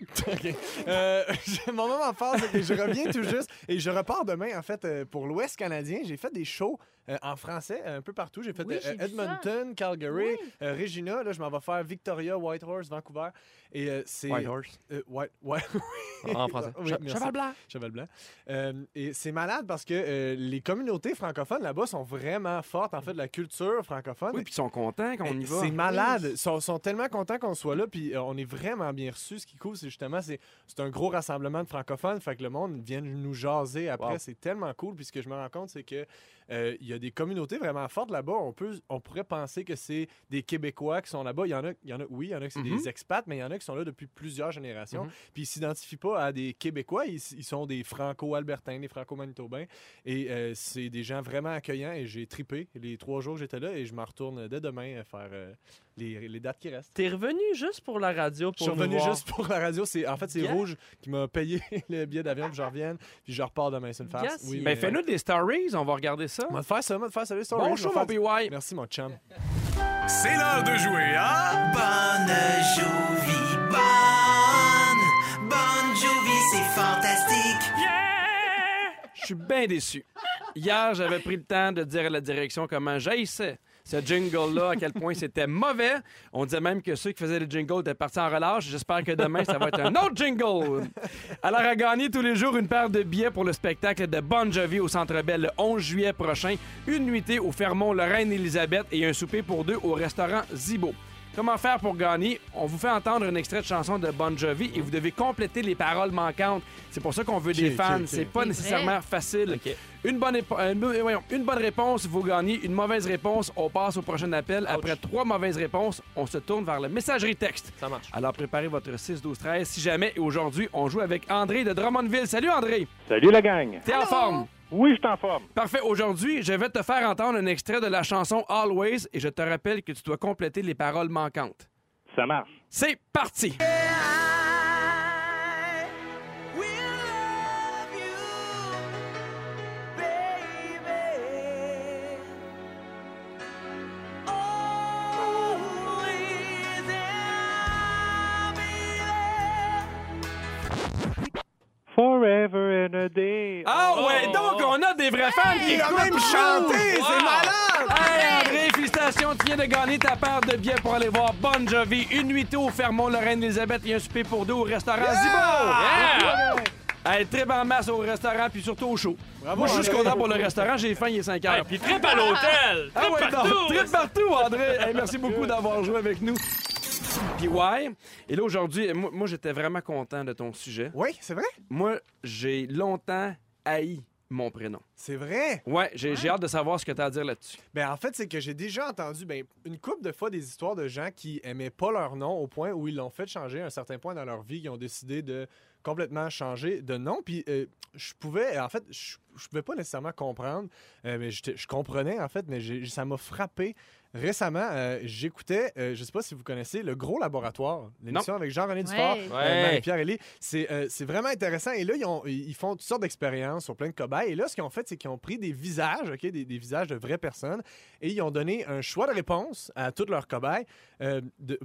Speaker 1: OK. Euh, mon moment fort, c'est que je reviens tout juste et je repars demain, en fait, euh, pour l'Ouest canadien. J'ai fait des shows euh, en français un peu partout. J'ai fait
Speaker 4: Oui,
Speaker 1: euh,
Speaker 4: j'ai
Speaker 1: Edmonton, Calgary,
Speaker 4: Oui.
Speaker 1: euh, Regina. Là, je m'en vais faire Victoria, Whitehorse, Vancouver. Et euh, c'est.
Speaker 2: Whitehorse.
Speaker 1: Euh, White, ouais,
Speaker 3: En français.
Speaker 1: Oui,
Speaker 2: Che-
Speaker 1: merci.
Speaker 2: Cheval blanc.
Speaker 1: Cheval blanc. Euh, et c'est malade parce que euh, les communautés francophones là-bas sont vraiment fortes, en fait, de la culture francophone.
Speaker 2: Oui, puis ils sont contents qu'on y va.
Speaker 1: C'est malade. Ils sont, sont tellement contents qu'on soit là, puis euh, on est vraiment bien reçus. Ce qui est cool, c'est justement, c'est c'est un gros rassemblement de francophones, fait que le monde vient nous jaser après.
Speaker 3: Wow.
Speaker 1: C'est tellement cool. Puis ce que je me rends compte, c'est que euh, il y a des communautés vraiment fortes là-bas. On peut, on pourrait penser que c'est des Québécois qui sont là-bas. Il y en a, il y en a, oui, il y en a qui c'est
Speaker 2: Mhm.
Speaker 1: des expats, mais il y en a qui sont là depuis plusieurs générations.
Speaker 3: Mhm.
Speaker 1: Puis ils s'identifient pas à des Québécois, ils, ils sont des Franco-Albertains, des Franco-Manitobains. Et euh, c'est des gens vraiment accueillants. Et j'ai tripé les trois jours que j'étais là, et je m'en retourne dès demain euh, faire. Les, les dates qui restent.
Speaker 3: T'es revenu juste pour la radio
Speaker 1: Je
Speaker 3: pour
Speaker 1: suis
Speaker 3: nous
Speaker 1: revenu
Speaker 3: voir.
Speaker 1: juste pour la radio. C'est, en fait, c'est. Rouge qui m'a payé le billet d'avion, puis je revienne, puis je repars demain. C'est une farce.
Speaker 3: si-
Speaker 1: Oui,
Speaker 2: Ben,
Speaker 1: mais-
Speaker 2: fais-nous des stories, on va regarder ça.
Speaker 1: On va te faire ça, on va te faire ça. les stories.
Speaker 2: Bon
Speaker 1: Je
Speaker 2: show,
Speaker 1: faire
Speaker 2: mon BY.
Speaker 1: Merci, mon chum.
Speaker 7: C'est l'heure de jouer à
Speaker 8: Bonne Jovi, bonne, bonne Jovi, c'est fantastique.
Speaker 2: Je suis bien déçu. Hier, j'avais pris le temps de dire à la direction comment j'haïssais ce jingle-là, à quel point c'était mauvais. On disait même que ceux qui faisaient le jingle étaient partis en relâche. J'espère que demain, ça va être un autre jingle. Alors, à gagner tous les jours une paire de billets pour le spectacle de Bon Jovi au Centre Bell le 11 juillet prochain, une nuitée au Fermont Lorraine-Élisabeth et un souper pour deux au restaurant Zibo. Comment faire pour gagner? On vous fait entendre un extrait de chanson de Bon Jovi et vous devez compléter les paroles manquantes. C'est pour ça qu'on veut des fans. C'est pas
Speaker 4: C'est
Speaker 2: nécessairement facile. Une, bonne épo- euh, une bonne réponse, vous gagnez. Une mauvaise réponse, on passe au prochain appel. Après trois mauvaises réponses, on se tourne vers la messagerie texte.
Speaker 3: Ça marche.
Speaker 2: Alors préparez votre 6, 12, 13 si jamais. Et aujourd'hui, on joue avec André de Drummondville. Salut André!
Speaker 9: Salut la gang.
Speaker 2: T'es en forme?
Speaker 9: Oui, je suis en forme.
Speaker 2: Parfait. Aujourd'hui, je vais te faire entendre un extrait de la chanson Always et je te rappelle que tu dois compléter les paroles manquantes.
Speaker 9: Ça marche.
Speaker 2: C'est parti! Des vrais fans qui
Speaker 1: Il a
Speaker 2: écoutent.
Speaker 1: même chanté!
Speaker 2: Wow!
Speaker 1: C'est malade!
Speaker 2: Hey André, félicitations, tu viens de gagner ta paire de billets pour aller voir Bon Jovi, une nuitée au Fermont Lorraine-Élisabeth et un souper pour deux au restaurant Zibo! Yeah! Hey, trip en masse au restaurant puis surtout au show.
Speaker 1: Bravo,
Speaker 2: Moi, je suis juste content pour le restaurant, j'ai faim, il est 5 heures.
Speaker 3: Hey, puis trip à l'hôtel!
Speaker 2: Ah
Speaker 3: Trip
Speaker 2: ouais,
Speaker 3: partout!
Speaker 2: non, trip partout, André. Hey, merci beaucoup d'avoir joué avec nous. Puis ouais, et là aujourd'hui, moi, moi, j'étais vraiment content de ton sujet.
Speaker 1: Oui, c'est vrai?
Speaker 2: Moi, j'ai longtemps haï mon prénom.
Speaker 1: C'est vrai?
Speaker 2: Ouais, j'ai hâte de savoir ce que tu as à dire là-dessus.
Speaker 1: Ben, en fait, c'est que j'ai déjà entendu ben, une couple de fois des histoires de gens qui aimaient pas leur nom au point où ils l'ont fait changer à un certain point dans leur vie, qui ont décidé de complètement changer de nom. Puis euh, je pouvais, en fait, je, je pouvais pas nécessairement comprendre, euh, mais j'étais- je comprenais en fait, mais ça m'a frappé. Récemment, euh, j'écoutais, euh, je sais pas si vous connaissez, Le Gros Laboratoire, l'émission avec Jean-René Dufort,
Speaker 4: Ouais.
Speaker 1: euh,
Speaker 3: Ouais.
Speaker 1: Marie-Pierre Elie. C'est euh, c'est vraiment intéressant. Et là, ils, ont- ils font toutes sortes d'expériences sur plein de cobayes. Et là, ce qu'ils ont fait, c'est qu'ils ont pris des visages, OK, des, des visages de vraies personnes, et ils ont donné un choix de réponse à toutes leurs cobayes euh, de-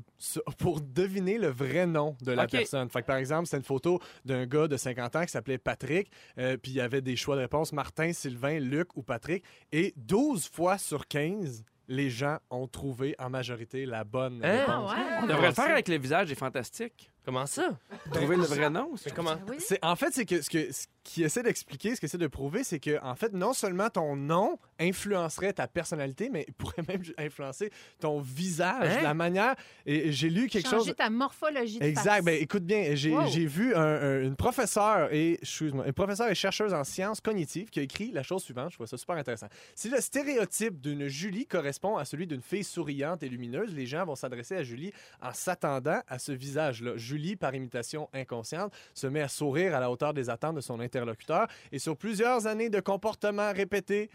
Speaker 1: pour deviner le vrai nom de la personne. Fait que, par exemple, c'était une photo d'un gars de 50 ans qui s'appelait Patrick, euh, puis il y avait des choix de réponse Martin, Sylvain, Luc ou Patrick. Et 12 fois sur 15, les gens ont trouvé en majorité la bonne
Speaker 3: Hein?
Speaker 1: réponse.
Speaker 4: Ah ouais?
Speaker 2: On devrait le faire avec le visage des fantastiques.
Speaker 3: Comment ça?
Speaker 2: Trouver le vrai nom.
Speaker 3: Mais comment?
Speaker 4: Oui?
Speaker 1: C'est en fait c'est que ce que ce qu'il essaie d'expliquer, ce qu'il essaie de prouver, c'est que en fait non seulement ton nom influencerait ta personnalité, mais pourrait même influencer ton visage,
Speaker 3: Hein?
Speaker 1: la manière. Et j'ai lu quelque
Speaker 4: Changer
Speaker 1: chose.
Speaker 4: ta morphologie de
Speaker 1: Exact.
Speaker 4: face.
Speaker 1: Ben, écoute bien, j'ai
Speaker 4: Wow.
Speaker 1: vu un- un- une professeure et excuse-moi, une professeure et chercheuse en sciences cognitives qui a écrit la chose suivante. Je trouve ça super intéressant. Si le stéréotype d'une Julie correspond à celui d'une fille souriante et lumineuse, les gens vont s'adresser à Julie en s'attendant à ce visage-là. Julie, par imitation inconsciente, se met à sourire à la hauteur des attentes de son interlocuteur et sur plusieurs années de comportements répétés.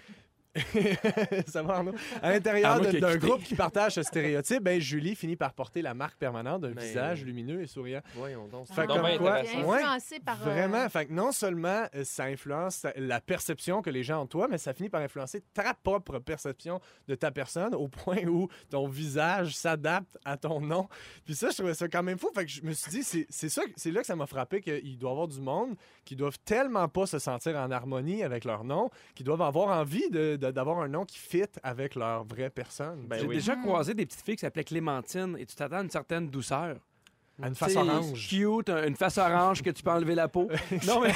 Speaker 1: ça va, Arnaud? À l'intérieur d'un groupe qui partage ce stéréotype, ben, Julie finit par porter la marque permanente d'un
Speaker 3: Mais-
Speaker 1: visage lumineux et souriant.
Speaker 3: Voyons donc.
Speaker 1: Fait
Speaker 3: C'est
Speaker 1: comme
Speaker 3: bien
Speaker 1: quoi-. Ouais,
Speaker 4: influencé par. euh,
Speaker 1: Vraiment, fait que non seulement euh, ça influence la perception que les gens ont de toi, mais ça finit par influencer ta propre perception de ta personne au point où ton visage s'adapte à ton nom. Puis ça, je trouvais ça quand même fou. Fait que je me suis dit, c'est c'est ça, c'est là que ça m'a frappé qu'il doit y avoir du monde qui doivent tellement pas se sentir en harmonie avec leur nom, qui doivent avoir envie de- de- d'avoir un nom qui fit avec leur vraie personne.
Speaker 3: Ben
Speaker 2: J'ai
Speaker 3: oui.
Speaker 2: déjà croisé des petites filles qui s'appelaient Clémentine et tu t'attends à une certaine douceur.
Speaker 1: À une face orange.
Speaker 2: Cute, un- une face orange que tu peux enlever la peau. non, mais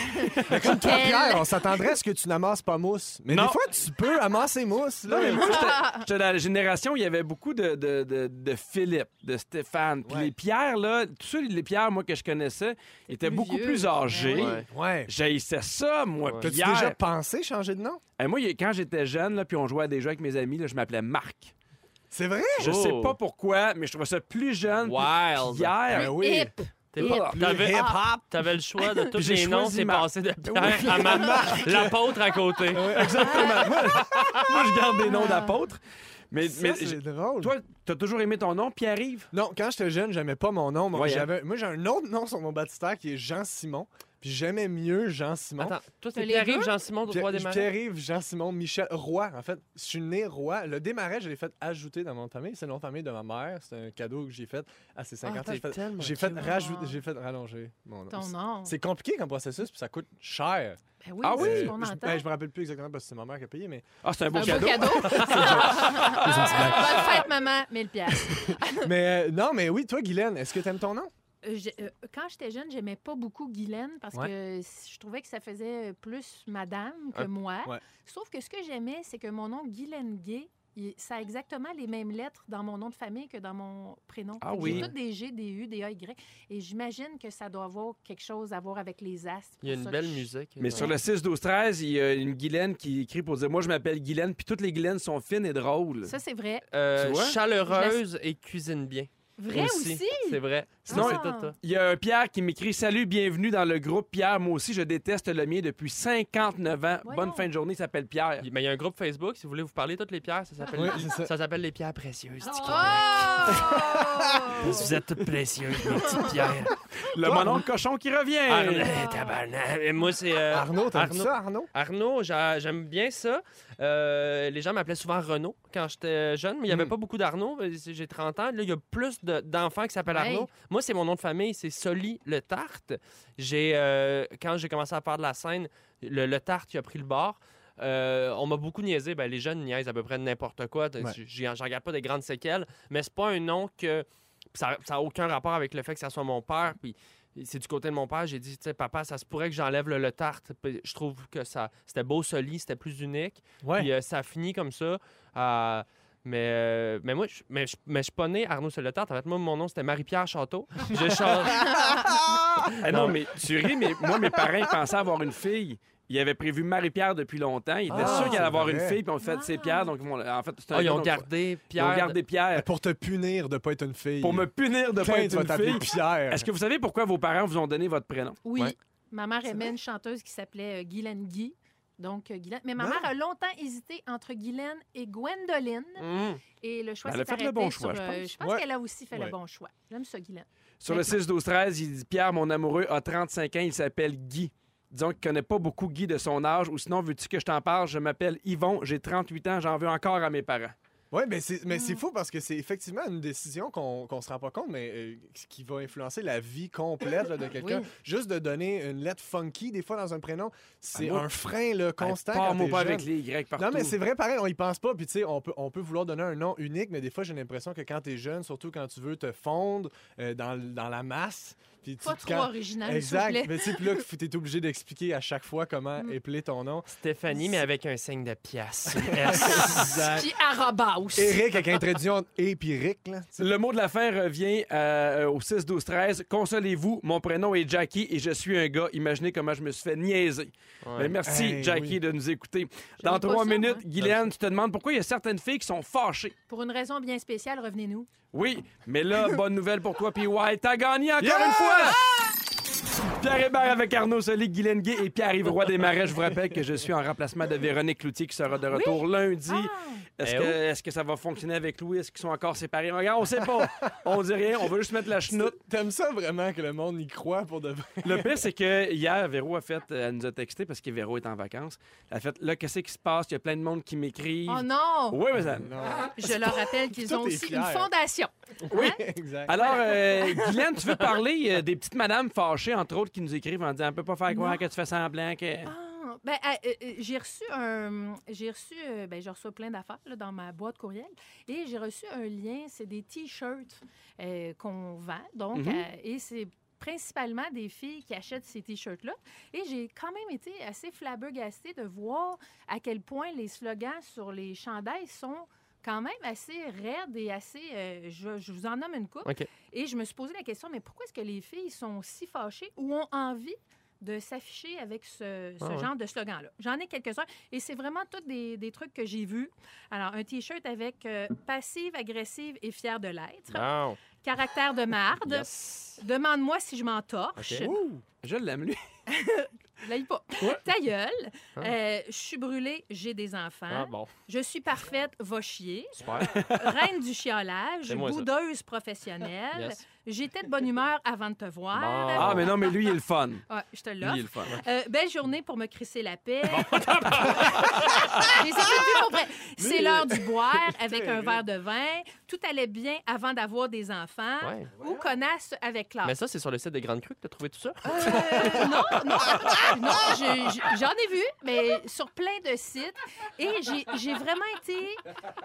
Speaker 1: Mais comme toi, Pierre, on s'attendrait à ce que tu n'amasses pas mousse. Mais
Speaker 2: Non.
Speaker 1: des fois, tu peux amasser mousse. Là,
Speaker 2: Non, mais moi, j'étais- j'étais dans la génération où il y avait beaucoup de, de, de, de Philippe, de Stéphane. Puis
Speaker 1: Ouais.
Speaker 2: les Pierres, là, tous ceux, les Pierres, moi, que je connaissais, étaient
Speaker 4: plus
Speaker 2: beaucoup
Speaker 4: vieux.
Speaker 2: plus âgés.
Speaker 3: Ouais.
Speaker 1: Ouais.
Speaker 2: J'haïssais ça, moi,
Speaker 3: Ouais.
Speaker 1: T'as-tu
Speaker 2: Pierre.
Speaker 1: déjà pensé changer de nom?
Speaker 2: Eh, moi, quand j'étais jeune, là, puis on jouait à des jeux avec mes amis, là, je m'appelais Marc.
Speaker 1: C'est vrai?
Speaker 2: Je
Speaker 3: Oh.
Speaker 2: sais pas pourquoi, mais je trouvais ça plus jeune. plus
Speaker 3: Wild.
Speaker 2: Pierre.
Speaker 1: Ben oui.
Speaker 4: Hip.
Speaker 3: T'es pas-
Speaker 1: Le
Speaker 3: T'avais
Speaker 1: hip-hop.
Speaker 3: t'avais le choix de tous
Speaker 2: J'ai
Speaker 3: les noms,
Speaker 2: choisi
Speaker 3: c'est
Speaker 2: ma-
Speaker 3: passé de Pierre à maman, l'apôtre à côté.
Speaker 2: Exactement. moi, moi, je garde des noms d'apôtres. Mais,
Speaker 1: Ça,
Speaker 2: mais
Speaker 1: c'est drôle.
Speaker 2: toi, t'as toujours aimé ton nom, Pierre-Yves?
Speaker 1: Non, quand j'étais jeune, j'aimais pas mon nom. Moi,
Speaker 2: Ouais, hein.
Speaker 1: j'avais, moi, j'ai un autre nom sur mon baptistère qui est Jean-Simon. Puis j'aimais mieux Jean-Simon.
Speaker 3: Attends, toi, c'est
Speaker 4: Les
Speaker 3: Pierre-Yves? Jean-Simon de Roi des Marais?
Speaker 1: Pierre-Yves, Jean-Simon, Michel, Roi. En fait, je suis né Roi. Le démarrage, je l'ai fait ajouter dans mon famille. C'est le nom de famille de ma mère. C'est un cadeau que j'ai fait à ses 50 ans.
Speaker 3: t'es
Speaker 1: J'ai fait, j'ai fait
Speaker 3: cute.
Speaker 1: rajouter, j'ai fait rallonger mon nom.
Speaker 4: Ton nom.
Speaker 1: C'est compliqué comme processus, puis ça coûte cher.
Speaker 4: Ben oui,
Speaker 2: Ah
Speaker 4: c'est
Speaker 2: oui?
Speaker 4: ce qu'on
Speaker 1: je, ben, je me rappelle plus exactement parce que c'est ma mère qui a payé, mais.
Speaker 2: Ah, c'est un beau
Speaker 4: Un beau
Speaker 2: cadeau.
Speaker 4: cadeau. Bonne fête, maman. 1000 piastres.
Speaker 1: mais euh, non, mais oui, toi, Guylaine, est-ce que t'aimes ton nom?
Speaker 4: Euh, euh, quand j'étais jeune, j'aimais pas beaucoup Guylaine parce que je trouvais que ça faisait plus madame que
Speaker 1: Ah,
Speaker 4: moi.
Speaker 1: ouais.
Speaker 4: Sauf que ce que j'aimais, c'est que mon nom Guylaine Gay, il- ça a exactement les mêmes lettres dans mon nom de famille que dans mon prénom.
Speaker 2: Ah oui.
Speaker 4: J'ai toutes des G, des U, des A, Y. Et j'imagine que ça doit avoir quelque chose à voir avec les astres.
Speaker 3: Il y a une belle
Speaker 4: je-
Speaker 3: musique.
Speaker 2: Mais sur le 6, 12, 13, il y a une Guylaine qui écrit pour dire Moi, je m'appelle Guylaine, puis toutes les Guylaines sont fines et drôles.
Speaker 4: Ça, c'est vrai.
Speaker 3: Euh,
Speaker 2: Tu vois?
Speaker 3: chaleureuse et cuisine bien.
Speaker 4: Vrai aussi.
Speaker 3: C'est vrai.
Speaker 2: Sinon,
Speaker 4: Ah.
Speaker 3: tout ça.
Speaker 2: Il y a un Pierre qui m'écrit Salut, bienvenue dans le groupe Pierre. Moi aussi, je déteste le mien depuis 59 ans.
Speaker 4: Voyons.
Speaker 2: Bonne fin de journée, il s'appelle Pierre.
Speaker 3: Il mais il y a un groupe Facebook, si vous voulez vous parler toutes les pierres, ça s'appelle
Speaker 1: Oui, ça.
Speaker 3: ça s'appelle les pierres précieuses. du
Speaker 4: Oh!
Speaker 3: Québec. Vous êtes toutes précieuses, mes petites pierres.
Speaker 2: Le monon cochon qui revient.
Speaker 3: Arnaud, moi, c'est. euh,
Speaker 1: Arnaud, t'aimes
Speaker 3: Arnaud.
Speaker 1: ça, Arnaud?
Speaker 3: Arnaud, j'a- j'aime bien ça. Euh, les gens m'appelaient souvent Renaud quand j'étais jeune, mais il n'y avait
Speaker 1: Mm.
Speaker 3: pas beaucoup d'Arnaud. J'ai 30 ans. Là, il y a plus de- d'enfants qui s'appellent
Speaker 4: Hey.
Speaker 3: Arnaud. Moi, c'est mon nom de famille, c'est Soli Le Tarte. J'ai, euh, quand j'ai commencé à faire de la scène, le, le Tarte, a pris le bord. Euh, on m'a beaucoup niaisé. Ben, les jeunes niaisent à peu près n'importe quoi.
Speaker 1: Ouais.
Speaker 3: J'en regarde pas des grandes séquelles, mais c'est pas un nom que. Ça n'a aucun rapport avec le fait que ça soit mon père. Puis c'est du côté de mon père. J'ai dit, tu sais, papa, ça se pourrait que j'enlève le, le tarte. Puis Je trouve que ça c'était beau, soli, c'était plus unique.
Speaker 1: Ouais.
Speaker 3: Puis euh, ça a fini comme ça. Euh, mais, euh, mais moi, je, mais, je, mais je suis pas né Arnaud tarte. En fait, moi, mon nom, c'était Marie-Pierre Château. J'ai changé.
Speaker 2: Ah non, mais tu ris, mais moi, mes parents ils pensaient avoir une fille. Ils avaient prévu Marie-Pierre depuis longtemps. Ils étaient
Speaker 1: Ah,
Speaker 2: sûrs qu'il allait avoir
Speaker 1: vrai.
Speaker 2: une fille, puis on fait
Speaker 4: Ah.
Speaker 2: c'est Pierre. Donc, en fait, c'est un
Speaker 3: Ah, ils ont
Speaker 2: donc,
Speaker 3: gardé
Speaker 2: Ils
Speaker 3: Pierre.
Speaker 2: ont gardé Pierre.
Speaker 1: Pour te punir de pas être une fille.
Speaker 2: Pour me punir de
Speaker 1: Tiens,
Speaker 2: pas être une fille.
Speaker 1: Pierre.
Speaker 2: Est-ce que vous savez pourquoi vos parents vous ont donné votre prénom?
Speaker 4: Oui.
Speaker 3: Ouais.
Speaker 4: Ma mère aimait une chanteuse qui s'appelait euh, Guylaine Guy. Donc, euh, Guylaine. Mais ma
Speaker 1: Non.
Speaker 4: mère a longtemps hésité entre Guylaine et Gwendoline.
Speaker 3: Hum.
Speaker 4: Et le choix
Speaker 2: Elle a
Speaker 4: s'est
Speaker 2: fait le
Speaker 4: arrêté
Speaker 2: bon
Speaker 4: sur,
Speaker 2: choix, je
Speaker 4: euh,
Speaker 2: pense.
Speaker 4: Je pense
Speaker 1: Ouais.
Speaker 4: qu'elle a aussi fait
Speaker 1: Ouais.
Speaker 4: le bon choix. J'aime ça, Guylaine.
Speaker 2: Sur le 6, 12, 13, il dit Pierre, mon amoureux, a 35 ans, il s'appelle Guy. Disons qu'il connaît pas beaucoup Guy de son âge, ou sinon, veux-tu que je t'en parle? Je m'appelle Yvon, j'ai 38 ans, j'en veux encore à mes parents.
Speaker 1: Oui, mais c'est mais
Speaker 4: Mm.
Speaker 1: c'est fou parce que c'est effectivement une décision qu'on qu'on se rend pas compte, mais euh, qui va influencer la vie complète là, de quelqu'un.
Speaker 4: Oui.
Speaker 1: Juste de donner une lettre funky, des fois, dans un prénom, c'est un frein là, constant.
Speaker 2: Pas
Speaker 1: quand
Speaker 2: pas
Speaker 1: jeune.
Speaker 2: avec les Y partout.
Speaker 1: Non, mais c'est vrai, pareil, on y pense pas. Puis, tu sais, on peut, on peut vouloir donner un nom unique, mais des fois, j'ai l'impression que quand t'es jeune, surtout quand tu veux te fondre euh, dans, dans la masse. Puis,
Speaker 4: Pas trop
Speaker 1: quand-
Speaker 4: original,
Speaker 1: Exact.
Speaker 4: plaît.
Speaker 1: Mais tu sais, puis là, t'es obligé d'expliquer à chaque fois comment
Speaker 4: Mm.
Speaker 1: épeler ton nom.
Speaker 3: Stéphanie, mais avec un signe de pièce.
Speaker 1: Exact.
Speaker 4: Puis Arabas.
Speaker 1: Eric avec introduction et puis Rick, là.
Speaker 2: Le mot de la fin revient euh, au 6, 12, 13. Consolez-vous, mon prénom est Jackie et je suis un gars. Imaginez comment je me suis fait niaiser.
Speaker 3: Ouais.
Speaker 2: Mais merci,
Speaker 1: Hey,
Speaker 2: Jackie,
Speaker 1: oui.
Speaker 2: de nous écouter. Dans trois
Speaker 4: ça,
Speaker 2: minutes. Guylaine, tu te demandes pourquoi il y a certaines filles qui sont fâchées.
Speaker 4: Pour une raison bien spéciale, revenez-nous.
Speaker 2: Oui, mais là, bonne nouvelle pour toi, PY. T'as gagné encore
Speaker 1: Yeah!
Speaker 2: une fois! Pierre Hébert avec Arnaud Soli, Guylaine Gay et Pierre-Yves Roy des Marais. Je vous rappelle que je suis en remplacement de Véronique Cloutier qui sera de retour lundi.
Speaker 4: Ah!
Speaker 2: Est-ce
Speaker 3: Eh
Speaker 2: que,
Speaker 3: oh.
Speaker 2: est-ce que ça va fonctionner avec Louis? Est-ce qu'ils sont encore séparés? Regarde, on sait pas. On dit rien. On veut juste mettre la chenoute.
Speaker 1: T'aimes ça vraiment que le monde y croit pour de vrai?
Speaker 2: Le pire, c'est que hier, Véro a fait, euh, elle nous a texté parce que Véro est en vacances. Elle a fait, là, qu'est-ce qui se passe? Il y a plein de monde qui m'écrivent.
Speaker 4: Oh non!
Speaker 2: Oui, mais ça...
Speaker 1: Non.
Speaker 4: Je leur rappelle qu'ils ont aussi une fondation.
Speaker 1: Oui, exact.
Speaker 2: Alors, euh, Guylaine, tu veux parler euh, des petites madames fâchées, entre autres, qui nous écrivent en disant, on peut pas faire croire que tu fais semblant que...
Speaker 4: Ah, ben, euh, euh, j'ai reçu un. J'ai reçu. euh, ben, je reçois plein d'affaires dans ma boîte courriel. Et j'ai reçu un lien. C'est des T-shirts euh, qu'on vend. Donc,
Speaker 2: Mhm.
Speaker 4: et c'est principalement des filles qui achètent ces T-shirts-là. Et j'ai quand même été assez flabbergastée de voir à quel point les slogans sur les chandails sont quand même assez raides et assez... euh, je, je vous en nomme une coupe. Et je me suis posé la question, mais pourquoi est-ce que les filles sont si fâchées ou ont envie de s'afficher avec ce, ce
Speaker 3: Ah ouais.
Speaker 4: genre de slogan-là? J'en ai quelques-uns et c'est vraiment tous des, des trucs que j'ai vus. Alors, un T-shirt avec euh, passive, agressive et fière de l'être. Caractère de marde.
Speaker 2: Yes.
Speaker 4: Demande-moi si je m'en torche.
Speaker 3: OK.
Speaker 2: Ouh, je l'aime, lui.
Speaker 4: L'aille pas.
Speaker 2: Ouais.
Speaker 4: Ta gueule.
Speaker 3: Ah.
Speaker 4: Euh, je suis brûlée, j'ai des enfants.
Speaker 3: Ah, bon.
Speaker 4: Je suis parfaite, va chier.
Speaker 3: Super.
Speaker 4: Reine du chiolage, boudeuse professionnelle.
Speaker 3: Yes.
Speaker 4: J'étais de bonne humeur avant de te voir.
Speaker 3: Bon.
Speaker 2: Ah, mais non, mais lui, il est le fun.
Speaker 4: Ouais, je te
Speaker 2: Lui,
Speaker 4: l'offre.
Speaker 2: il est le fun.
Speaker 4: Euh, belle journée pour me crisser la paix. Pour vrai. C'est l'heure du boire avec un verre de vin. Tout allait bien avant d'avoir des enfants.
Speaker 3: Ouais.
Speaker 4: Ou connasse avec classe.
Speaker 3: Mais ça, c'est sur le site des Grandes Crues que tu as trouvé tout ça?
Speaker 4: Euh, non, non, non, je- je- j'en ai vu, mais sur plein de sites. Et j'ai j'ai vraiment été,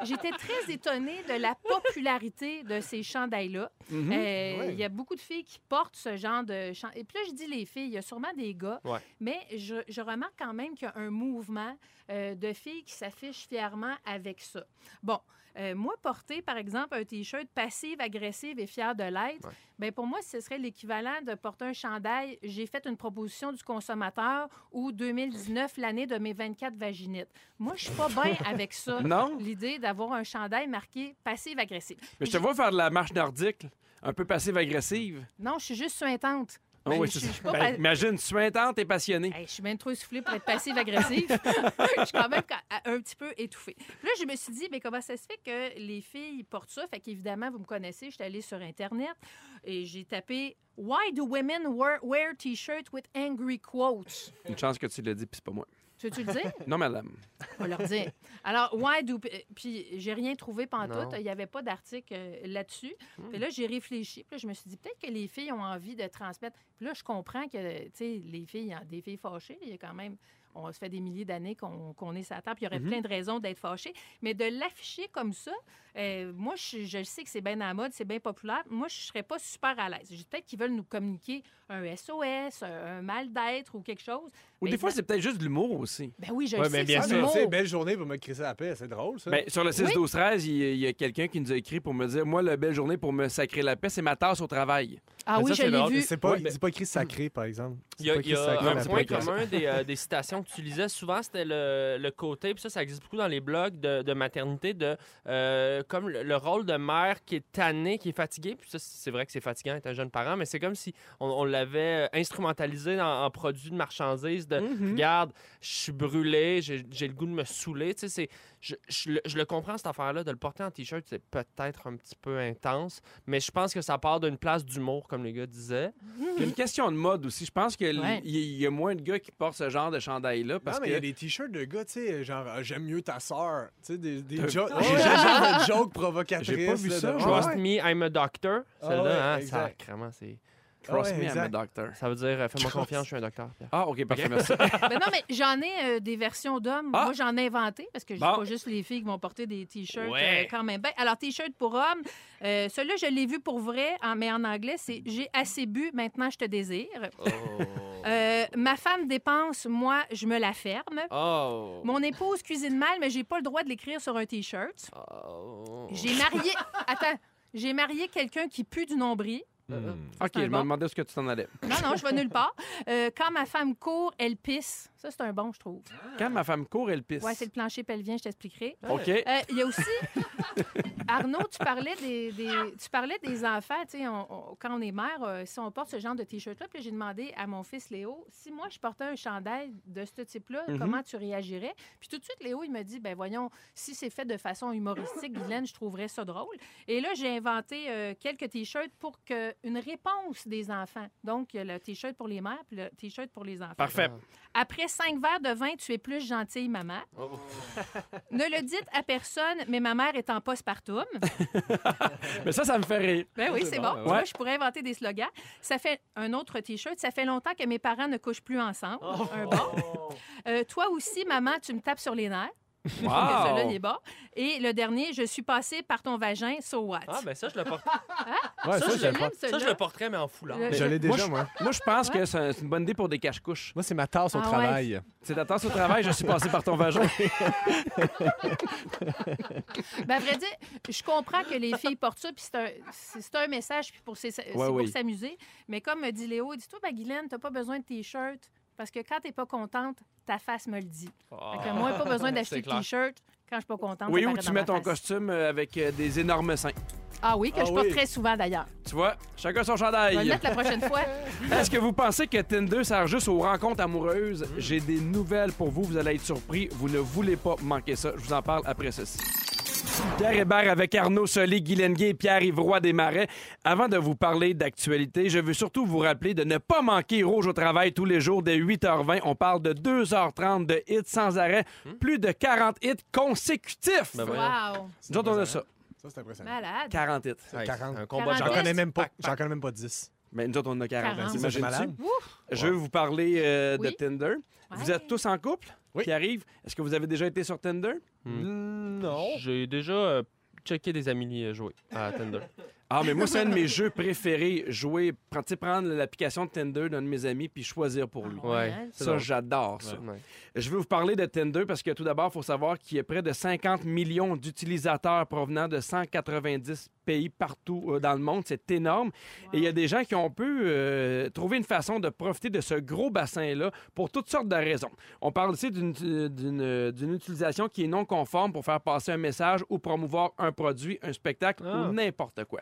Speaker 4: j'étais très étonnée de la popularité de ces chandails-là.
Speaker 2: Mhm.
Speaker 4: Euh,
Speaker 1: Ouais.
Speaker 4: Il y a beaucoup de filles qui portent ce genre de chandail. Et puis là, je dis les filles, il y a sûrement des gars,
Speaker 3: Ouais.
Speaker 4: mais je, je remarque quand même qu'il y a un mouvement euh, de filles qui s'affichent fièrement avec ça. Bon. euh, moi, porter, par exemple, un T-shirt passive, agressive et fière de l'être,
Speaker 3: Ouais.
Speaker 4: ben pour moi, ce serait l'équivalent de porter un chandail. J'ai fait une proposition du consommateur ou 2019, l'année de mes 24 vaginites. Moi, je suis pas bien avec ça.
Speaker 2: Non?
Speaker 4: L'idée d'avoir un chandail marqué passive-agressive.
Speaker 2: Mais je te vois faire de la marche nordique, un peu passive-agressive.
Speaker 4: Non, je suis juste suintante.
Speaker 2: Oh,
Speaker 4: Ben,
Speaker 2: oui,
Speaker 4: je- je pas
Speaker 2: Ben, imagine, suintante et passionnée.
Speaker 4: Hey, je suis bien trop essoufflée pour être passive-agressive. je suis quand même un petit peu étouffée. Puis là, je me suis dit, mais comment ça se fait que les filles portent ça? Fait qu'évidemment, vous me connaissez, je suis allée sur Internet et j'ai tapé Why do women wear, wear t-shirts with angry quotes?
Speaker 2: Une chance que tu l'as dit, puis c'est pas moi.
Speaker 4: Tu veux-tu le dire?
Speaker 2: Non, madame.
Speaker 4: On va leur dire. Alors, why do. Puis, j'ai rien trouvé pantoute. Il n'y avait pas d'article euh, là-dessus. Puis là, j'ai réfléchi. Puis là, je me suis dit, peut-être que les filles ont envie de transmettre. Puis là, je comprends que, tu sais, les filles, a des filles fâchées. Il y a quand même. On se fait des milliers d'années qu'on qu'on est la table. puis Il y aurait plein de raisons d'être fâché. Mais de l'afficher comme ça, euh, moi, je, je sais que c'est bien à la mode, c'est bien populaire. Moi, je ne serais pas super à l'aise. J'ai- Peut-être qu'ils veulent nous communiquer un SOS, un, un mal d'être ou quelque chose.
Speaker 2: Ou des fois,
Speaker 4: ben-
Speaker 2: c'est peut-être juste de l'humour aussi.
Speaker 4: Ben oui, je
Speaker 3: Ouais,
Speaker 4: le sais.
Speaker 3: bien
Speaker 4: c'est
Speaker 3: sûr.
Speaker 4: mot.
Speaker 1: belle journée pour me crisser la paix. C'est drôle, ça.
Speaker 2: Ben, sur le 6-12-13, il y a- il y a, quelqu'un qui nous a écrit pour me dire Moi, la belle journée pour me sacrer la paix, c'est ma tasse au travail.
Speaker 4: Ah
Speaker 3: Mais
Speaker 4: oui,
Speaker 3: ça,
Speaker 4: je
Speaker 3: c'est
Speaker 4: l'ai vu.
Speaker 1: C'est pas,
Speaker 3: Ouais, ben-
Speaker 1: c'est pas écrit sacré, par exemple. C'est
Speaker 3: Il y a, y
Speaker 1: écrit
Speaker 3: a
Speaker 1: sacré,
Speaker 3: un point commun des, euh, des citations que tu lisais souvent, c'était le, le côté, puis ça, ça existe beaucoup dans les blogs de, de maternité, de euh, comme le, le rôle de mère qui est tanné, qui est fatigué. Puis ça, c'est vrai que c'est fatigant être un jeune parent, mais c'est comme si on, on l'avait euh, instrumentalisé en, en produit de marchandise de regarde, je suis brûlé, j'ai le goût de me saouler. Tu sais, je, je le- je le comprends cette affaire-là, de le porter en t-shirt, c'est peut-être un petit peu intense, mais je pense que ça part d'une place d'humour, comme les gars disaient.
Speaker 2: Il y a une question de mode aussi. Je pense qu'il
Speaker 4: Ouais.
Speaker 2: y a moins de gars qui portent ce genre de chandail-là parce
Speaker 1: non, mais
Speaker 2: que.
Speaker 1: il y a des t-shirts de gars, tu sais, genre euh, j'aime mieux ta sœur. Tu sais, des, des jokes.
Speaker 2: ouais.
Speaker 1: J'ai genre de jokes provocatrices.
Speaker 2: J'ai pas vu ça,
Speaker 3: Trust
Speaker 1: ouais.
Speaker 3: me, I'm a doctor.
Speaker 1: Ah
Speaker 3: Celle-là,
Speaker 1: ouais,
Speaker 3: hein, c'est...
Speaker 2: Trust
Speaker 1: ouais,
Speaker 2: me, I'm a
Speaker 1: exact.
Speaker 2: doctor.
Speaker 3: Ça veut dire, euh, fais-moi confiance, je suis un docteur. Pierre.
Speaker 2: Ah, OK, parfait, merci.
Speaker 4: Ben non, mais j'en ai euh, des versions d'hommes.
Speaker 2: Ah!
Speaker 4: Moi, j'en ai inventé parce que je
Speaker 2: Bon.
Speaker 4: pas juste les filles qui vont porter des t-shirts
Speaker 3: Ouais.
Speaker 4: euh, quand même. Ben, alors, t-shirt pour hommes, euh, celui-là, je l'ai vu pour vrai, en- mais en anglais, c'est J'ai assez bu, maintenant je te désire. Euh, ma femme dépense, moi, je me la ferme.
Speaker 3: Oh.
Speaker 4: Mon épouse cuisine mal, mais j'ai pas le droit de l'écrire sur un t-shirt.
Speaker 3: Oh.
Speaker 4: J'ai marié. Attends. J'ai marié quelqu'un qui pue du nombril.
Speaker 2: OK,
Speaker 4: c'est un
Speaker 2: je me demandais où ce que tu t'en allais.
Speaker 4: Non, non, je vais nulle part. Euh, quand ma femme court, elle pisse. Ça, c'est un bon, je trouve.
Speaker 2: Quand ma femme court, elle pisse.
Speaker 4: Ouais, c'est le plancher pelvien, je t'expliquerai.
Speaker 2: OK.
Speaker 4: Euh, Il y a aussi, Arnaud, tu parlais des, des- tu parlais des enfants. Tu sais, on- on- quand on est mère, euh, si on porte ce genre de t-shirt-là, puis j'ai demandé à mon fils Léo, si moi je portais un chandail de ce type-là,
Speaker 2: Mhm.
Speaker 4: comment tu réagirais? Puis tout de suite, Léo, il me dit, ben voyons, si c'est fait de façon humoristique, Guylaine, je trouverais ça drôle. Et là, j'ai inventé euh, quelques t-shirts pour que une réponse des enfants. Donc, il y a le t-shirt pour les mères, puis le t-shirt pour les enfants.
Speaker 2: Parfait.
Speaker 4: Après cinq verres de vin, tu es plus gentille, maman.
Speaker 3: Oh.
Speaker 4: ne le dites à personne, mais ma mère est en postpartum.
Speaker 2: Mais ça, ça me fait rire.
Speaker 4: Ben oui, c'est bon.
Speaker 2: Ouais.
Speaker 4: vois, je pourrais inventer des slogans. Ça fait un autre T-shirt. Ça fait longtemps que mes parents ne couchent plus ensemble. Un bon. Euh, toi aussi, maman, tu me tapes sur les nerfs.
Speaker 2: Wow.
Speaker 4: Celui-là, il est bon. Et le dernier, je suis passée par ton vagin, so what?
Speaker 3: Ah, ben ça, je le porte.
Speaker 1: Ouais,
Speaker 3: Ça,
Speaker 1: ça,
Speaker 3: je
Speaker 4: l'aime,
Speaker 1: pas.
Speaker 3: Ça, je le porterais, mais en foulard.
Speaker 4: Le-
Speaker 1: Je l'ai
Speaker 2: Moi,
Speaker 1: déjà,
Speaker 2: je-
Speaker 1: moi.
Speaker 2: Moi, je pense que c'est un- c'est une bonne idée pour des cache-couches.
Speaker 1: Moi, c'est ma tasse au
Speaker 4: Ah ouais.
Speaker 1: travail.
Speaker 2: C'est ta tasse au travail, je suis passé par ton vagin.
Speaker 4: Ben, à vrai dire, je comprends que les filles portent ça, puis c'est un, message puis pour
Speaker 2: oui.
Speaker 4: s'amuser. Mais comme me dit Léo, dis-toi, ben, Guylaine, t'as pas besoin de t-shirt, parce que quand t'es pas contente, ta face me le dit. Fait que moi, pas besoin d'acheter
Speaker 3: C'est
Speaker 4: de t-shirt quand je suis pas contente.
Speaker 2: Oui, ou tu mets ton
Speaker 4: face.
Speaker 2: costume euh, avec euh, des énormes seins.
Speaker 4: Ah oui, que
Speaker 1: Ah
Speaker 4: je porte
Speaker 1: oui.
Speaker 4: très souvent d'ailleurs.
Speaker 2: Tu vois, chacun son
Speaker 4: Je vais le
Speaker 2: chandail.
Speaker 4: mettre la prochaine fois.
Speaker 2: Est-ce que vous pensez que Tinder sert juste aux rencontres amoureuses? J'ai des nouvelles pour vous. Vous allez être surpris. Vous ne voulez pas manquer ça. Je vous en parle après ceci. Pierre Hébert avec Arnaud Solé, Guy Lenguet et Pierre-Yves Roy Desmarais. Avant de vous parler d'actualité, je veux surtout vous rappeler de ne pas manquer Rouge au travail tous les jours dès 8h20. On parle de 2h30 de hits sans arrêt. Plus de 40 hits consécutifs.
Speaker 3: Ben.
Speaker 4: Wow.
Speaker 2: Nous autres, on a ça.
Speaker 1: Ça, c'est impressionnant.
Speaker 4: Malade.
Speaker 2: 40 hits.
Speaker 3: Hey,
Speaker 1: 40.
Speaker 3: Un combat.
Speaker 1: J'en connais même pas. J'en connais même pas 10.
Speaker 2: Mais nous autres, on en a 40.
Speaker 4: 40.
Speaker 1: C'est ça, c'est
Speaker 2: T'imagines-tu?
Speaker 1: malade.
Speaker 4: Ouf.
Speaker 2: Je veux vous parler euh, de. Tinder. Vous êtes tous en couple?
Speaker 1: Oui.
Speaker 2: Qui arrive? Est-ce que vous avez déjà été sur Tinder?
Speaker 1: Mm, Non.
Speaker 3: J'ai déjà euh, checké des amis jouer à Tinder.
Speaker 2: Ah, mais moi, c'est un de mes jeux préférés. Jouer, prendre, tu sais, prendre l'application de Tinder d'un de mes amis puis choisir pour lui.
Speaker 3: Ouais.
Speaker 2: Ça, j'adore ça.
Speaker 3: Ouais.
Speaker 2: Je veux vous parler de Tinder parce que tout d'abord, il faut savoir qu'il y a près de 50 millions d'utilisateurs provenant de 190 pays partout euh, dans le monde. C'est énorme. Et il y a des gens qui ont pu euh, trouver une façon de profiter de ce gros bassin-là pour toutes sortes de raisons. On parle ici d'une- d'une d'une utilisation qui est non conforme pour faire passer un message ou promouvoir un produit, un spectacle
Speaker 3: Ah.
Speaker 2: ou n'importe quoi.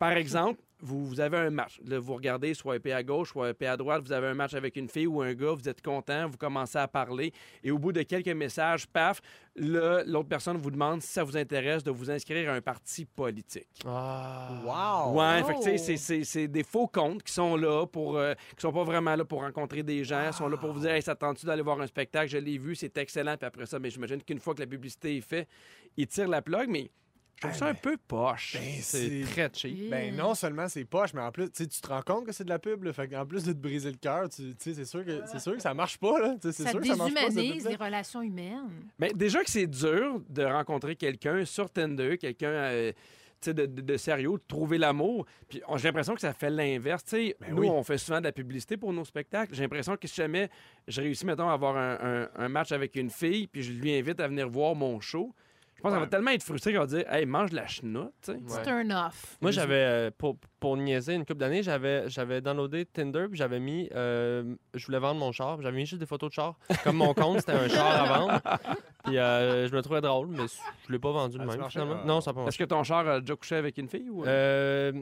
Speaker 2: Par exemple, vous, vous avez un match. Là, vous regardez, soit à gauche, soit à droite, vous avez un match avec une fille ou un gars, vous êtes content, vous commencez à parler, et au bout de quelques messages, paf, là, l'autre personne vous demande si ça vous intéresse de vous inscrire à un parti politique.
Speaker 3: Ah.
Speaker 1: Wow.
Speaker 2: Ouais, fait que, tu sais,
Speaker 4: Oh.
Speaker 2: c'est- des faux comptes qui sont là pour. euh, qui sont pas vraiment là pour rencontrer des gens. Ils sont là pour vous dire, hey, ça tente-tu d'aller voir un spectacle? Je l'ai vu, c'est excellent. Puis après ça, mais j'imagine qu'une fois que la publicité est faite, ils tirent la plug, mais je trouve
Speaker 1: Ah,
Speaker 2: ça un
Speaker 1: ben,
Speaker 2: peu poche.
Speaker 1: Ben,
Speaker 3: C'est très cheap.
Speaker 1: Ben non seulement c'est poche, mais en plus, tu te rends compte que c'est de la pub. Là, fait en plus de te briser le cœur, tu tu sais, c'est sûr que c'est sûr que ça marche pas. Là. C'est
Speaker 4: Ça
Speaker 1: sûr que ça marche pas. cette
Speaker 4: déshumanise
Speaker 1: pub-là.
Speaker 4: les relations humaines.
Speaker 2: Mais déjà que c'est dur de rencontrer quelqu'un sur Tinder, quelqu'un euh, de, de- de sérieux, de trouver l'amour. Puis j'ai l'impression que ça fait l'inverse.
Speaker 1: Ben
Speaker 2: nous,
Speaker 1: oui.
Speaker 2: on fait souvent de la publicité pour nos spectacles. J'ai l'impression que si jamais je réussis, mettons, à avoir un, un- un match avec une fille, puis je lui invite à venir voir mon show, je pense qu'elle va
Speaker 1: Ouais.
Speaker 2: tellement être frustrée qu'elle va dire Hey, mange de la chenoute.
Speaker 3: Ouais.
Speaker 4: Off.
Speaker 3: Moi, j'avais, euh, pour, pour niaiser une couple d'années, j'avais, j'avais downloadé Tinder, puis j'avais mis, euh, je voulais vendre mon char, puis j'avais mis juste des photos de char. Comme mon compte, c'était un char à vendre. Puis euh, je me trouvais drôle, mais je l'ai pas vendu de
Speaker 1: Ah,
Speaker 3: même, finalement. Non, ça pas
Speaker 2: Est-ce que ton char a déjà couché avec une fille ou.
Speaker 3: Euh, tu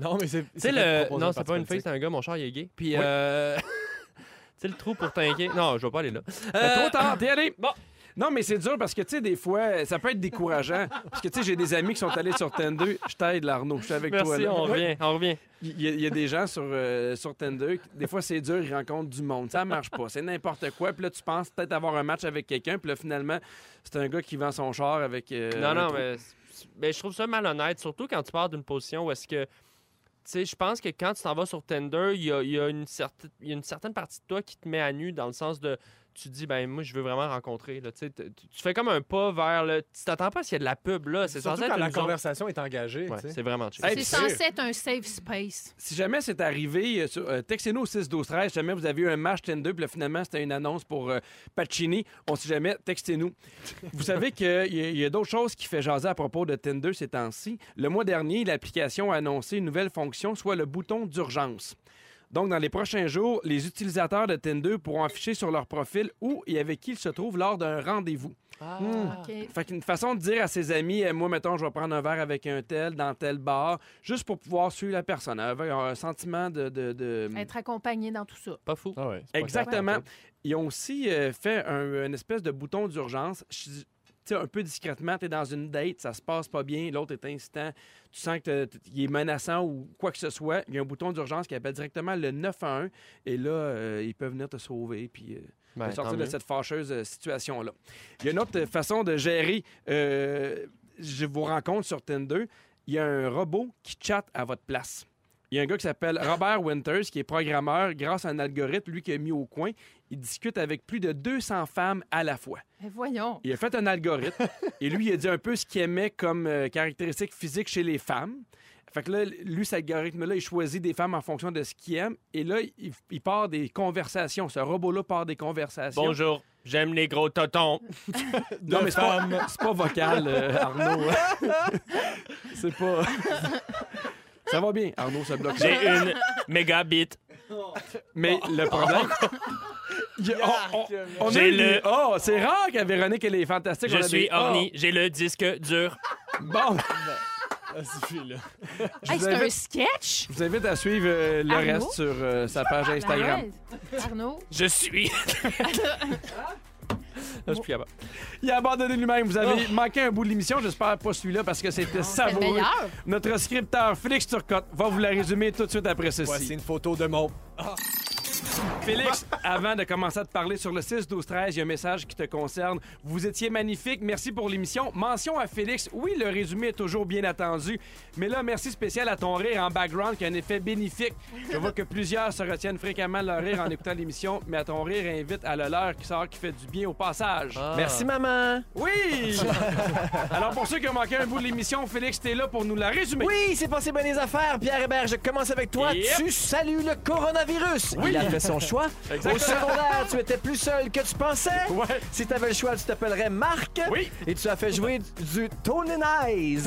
Speaker 1: Non, mais c'est.
Speaker 3: sais, le... Non, c'est pas une fille, c'est un gars, mon char, il est gay. Puis, euh... tu sais, le trou pour t'inquiéter. Non, je vais pas aller là. Euh,
Speaker 2: trop tard, t'es allé.
Speaker 3: Bon.
Speaker 2: Non, mais c'est dur parce que, tu sais, des fois, ça peut être décourageant. parce que, tu sais, j'ai des amis qui sont allés sur Tinder. Je t'aide, Arnaud. Je suis avec toi. Là.
Speaker 3: on revient, on revient.
Speaker 2: Il y, a- il y a des gens sur, euh, sur Tinder, des fois c'est dur, ils rencontrent du monde. Ça marche pas, c'est n'importe quoi. Puis là, tu penses peut-être avoir un match avec quelqu'un, puis là, finalement, c'est un gars qui vend son char avec. euh,
Speaker 3: Non, non, mais, mais je trouve ça malhonnête, surtout quand tu pars d'une position où est-ce que. Tu sais, je pense que quand tu t'en vas sur Tinder, il y a, il y a une certaine, il y a une certaine partie de toi qui te met à nu dans le sens de. Tu dis, ben moi, je veux vraiment rencontrer. Là, tu, sais, t- tu fais comme un pas vers le. Tu t'attends pas s'il y a de la pub, là. C'est
Speaker 1: Surtout quand la
Speaker 3: zone-
Speaker 1: conversation est engagée.
Speaker 3: Ouais,
Speaker 1: tu sais.
Speaker 3: c'est vraiment.
Speaker 2: Hey,
Speaker 4: C'est censé être un safe space.
Speaker 2: Si jamais c'est arrivé, euh, euh, textez-nous au 6 12 13 Si jamais vous avez eu un match Tinder, puis là, finalement, c'était une annonce pour euh, Pacini, on sait jamais, textez-nous. vous savez qu'il y a, il y a d'autres choses qui fait jaser à propos de Tinder ces temps-ci. Le mois dernier, l'application a annoncé une nouvelle fonction, soit le bouton d'urgence. Donc, dans les prochains jours, les utilisateurs de Tinder pourront afficher sur leur profil où et avec qui ils se trouvent lors d'un rendez-vous.
Speaker 3: Ah.
Speaker 4: OK.
Speaker 2: Fait qu'une façon de dire à ses amis, eh, moi, mettons, je vais prendre un verre avec un tel dans tel bar, juste pour pouvoir suivre la personne, avec un sentiment de... de- de-
Speaker 4: Être accompagné dans tout ça.
Speaker 3: Pas fou.
Speaker 1: Ah ouais, c'est pas
Speaker 2: Exactement. Ils ont aussi euh, fait un, une espèce de bouton d'urgence. Sais, un peu discrètement, tu es dans une date, ça se passe pas bien, l'autre est incitant, tu sens qu'il est menaçant ou quoi que ce soit. Il y a un bouton d'urgence qui appelle directement le 911 et là, euh, ils peuvent venir te sauver puis euh,
Speaker 3: Ben,
Speaker 2: sortir de
Speaker 3: mieux.
Speaker 2: cette fâcheuse euh, situation-là. Il y a une autre façon de gérer euh, je vos rencontres sur Tinder. Il y a un robot qui chatte à votre place. Il y a un gars qui s'appelle Robert Winters, qui est programmeur grâce à un algorithme, lui, qui a mis au coin. Il discute avec plus de 200 femmes à la fois.
Speaker 4: Mais voyons.
Speaker 2: Il a fait un algorithme et lui, il a dit un peu ce qu'il aimait comme euh, caractéristique physique chez les femmes. Fait que là, lui, cet algorithme-là, il choisit des femmes en fonction de ce qu'il aime. Et là, il, il part des conversations. Ce robot-là part des conversations.
Speaker 3: Bonjour, j'aime les gros totons.
Speaker 2: Non, mais c'est pas, c'est pas vocal, euh, Arnaud. c'est pas. Ça va bien, Arnaud, ça bloque.
Speaker 3: J'ai une mégabit.
Speaker 2: Mais le problème. A
Speaker 3: J'ai le-
Speaker 2: Oh, c'est rare que Véronique, elle est fantastique. On
Speaker 3: Je
Speaker 2: a
Speaker 3: suis
Speaker 2: des-
Speaker 3: orni. J'ai le disque dur.
Speaker 2: Oh, bon.
Speaker 10: Hey, c'est un sketch?
Speaker 2: Je vous invite à suivre euh, le
Speaker 4: Arnaud?
Speaker 2: reste sur euh, sa page Instagram.
Speaker 4: Arnaud,
Speaker 3: Je suis. Là, je suis plus capable.
Speaker 2: Il a abandonné lui-même. Vous avez manqué un bout de l'émission. J'espère pas celui-là parce que c'était savoureux. Notre scripteur Félix Turcotte va vous la résumer tout de suite après ceci.
Speaker 1: Voici une photo de mon.
Speaker 2: Félix, avant de commencer à te parler sur le 6-12-13, il y a un message qui te concerne. Vous étiez magnifique. Merci pour l'émission. Mention à Félix. Oui, le résumé est toujours bien attendu. Mais là, merci spécial à ton rire en background qui a un effet bénéfique. Je vois que plusieurs se retiennent fréquemment leur rire en écoutant l'émission, mais à ton rire invite à le leur qui sort qui fait du bien au passage.
Speaker 11: Merci, maman.
Speaker 2: Oui! Alors, pour ceux qui ont manqué un bout de l'émission, Félix, t'es là pour nous la résumer.
Speaker 11: Oui, c'est passé bien les affaires. Pierre Hébert, je commence avec toi.
Speaker 2: Yep.
Speaker 11: Tu salues le coronavirus.
Speaker 2: Oui.
Speaker 11: Il a fait son choix.
Speaker 2: Exactement.
Speaker 11: Au secondaire, tu étais plus seul que tu pensais.
Speaker 2: Ouais.
Speaker 11: Si tu avais le choix, tu t'appellerais Marc.
Speaker 2: Oui.
Speaker 11: Et tu as fait jouer du Tony Nice.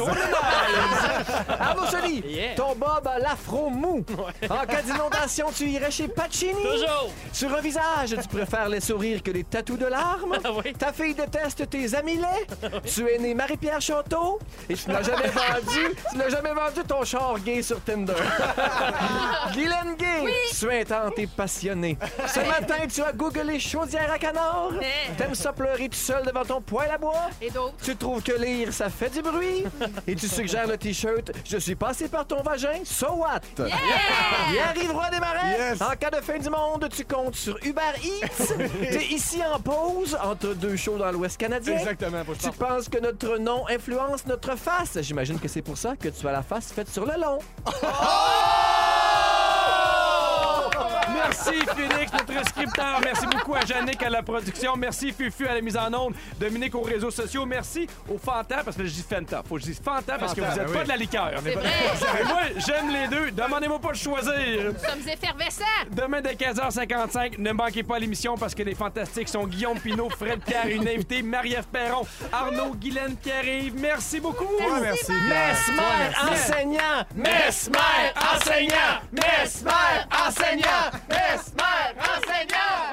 Speaker 11: Arnaud Soli,
Speaker 3: Yeah.
Speaker 11: ton bob a l'afro mou. En cas d'inondation, tu irais chez Pacini.
Speaker 3: Toujours.
Speaker 11: Sur un visage, tu préfères les sourires que les tatous de larmes.
Speaker 3: Ah oui.
Speaker 11: Ta fille déteste tes amis laids. tu es né Marie-Pierre Château et tu n'as jamais vendu, tu n'as jamais vendu ton char gay sur Tinder. Guylaine Gay, suintante et Ce matin, tu as googlé chaudière à canard. T'aimes ça pleurer tout seul devant ton poêle à bois?
Speaker 4: et d'autres.
Speaker 11: Tu trouves que lire, ça fait du bruit? Et tu suggères le t-shirt Je suis passé par ton vagin, so what? Il arrivera des marais.
Speaker 1: Yes.
Speaker 11: En cas de fin du monde, tu comptes sur Uber Eats. T'es ici en pause, entre deux shows dans l'Ouest canadien.
Speaker 1: Exactement, je
Speaker 11: Tu penses que notre nom influence notre face? J'imagine que c'est pour ça que tu as la face faite sur le long.
Speaker 2: Merci Félix, notre scripteur. Merci beaucoup à Jannick à la production. Merci Fufu à la mise en onde. Dominique aux réseaux sociaux. Merci aux Fanta, parce que je dis Fanta. Faut que je dise Fanta parce que vous n'êtes
Speaker 1: ben
Speaker 2: pas
Speaker 1: oui.
Speaker 2: de la liqueur.
Speaker 10: C'est vrai.
Speaker 2: Moi, j'aime les deux. Demandez-moi pas de choisir.
Speaker 10: Nous sommes effervescents.
Speaker 2: Demain dès 15h55, ne manquez pas l'émission parce que les fantastiques sont Guillaume Pinot, Fred Pierre, une invitée, Marie-Ève Perron, Arnaud, Guylaine, Pierre-Yves. Merci beaucoup.
Speaker 1: Ouais, merci.
Speaker 11: Mesmer, enseignant! Mesmer, enseignant! Mesmer, enseignant! Mesmer, enseignant!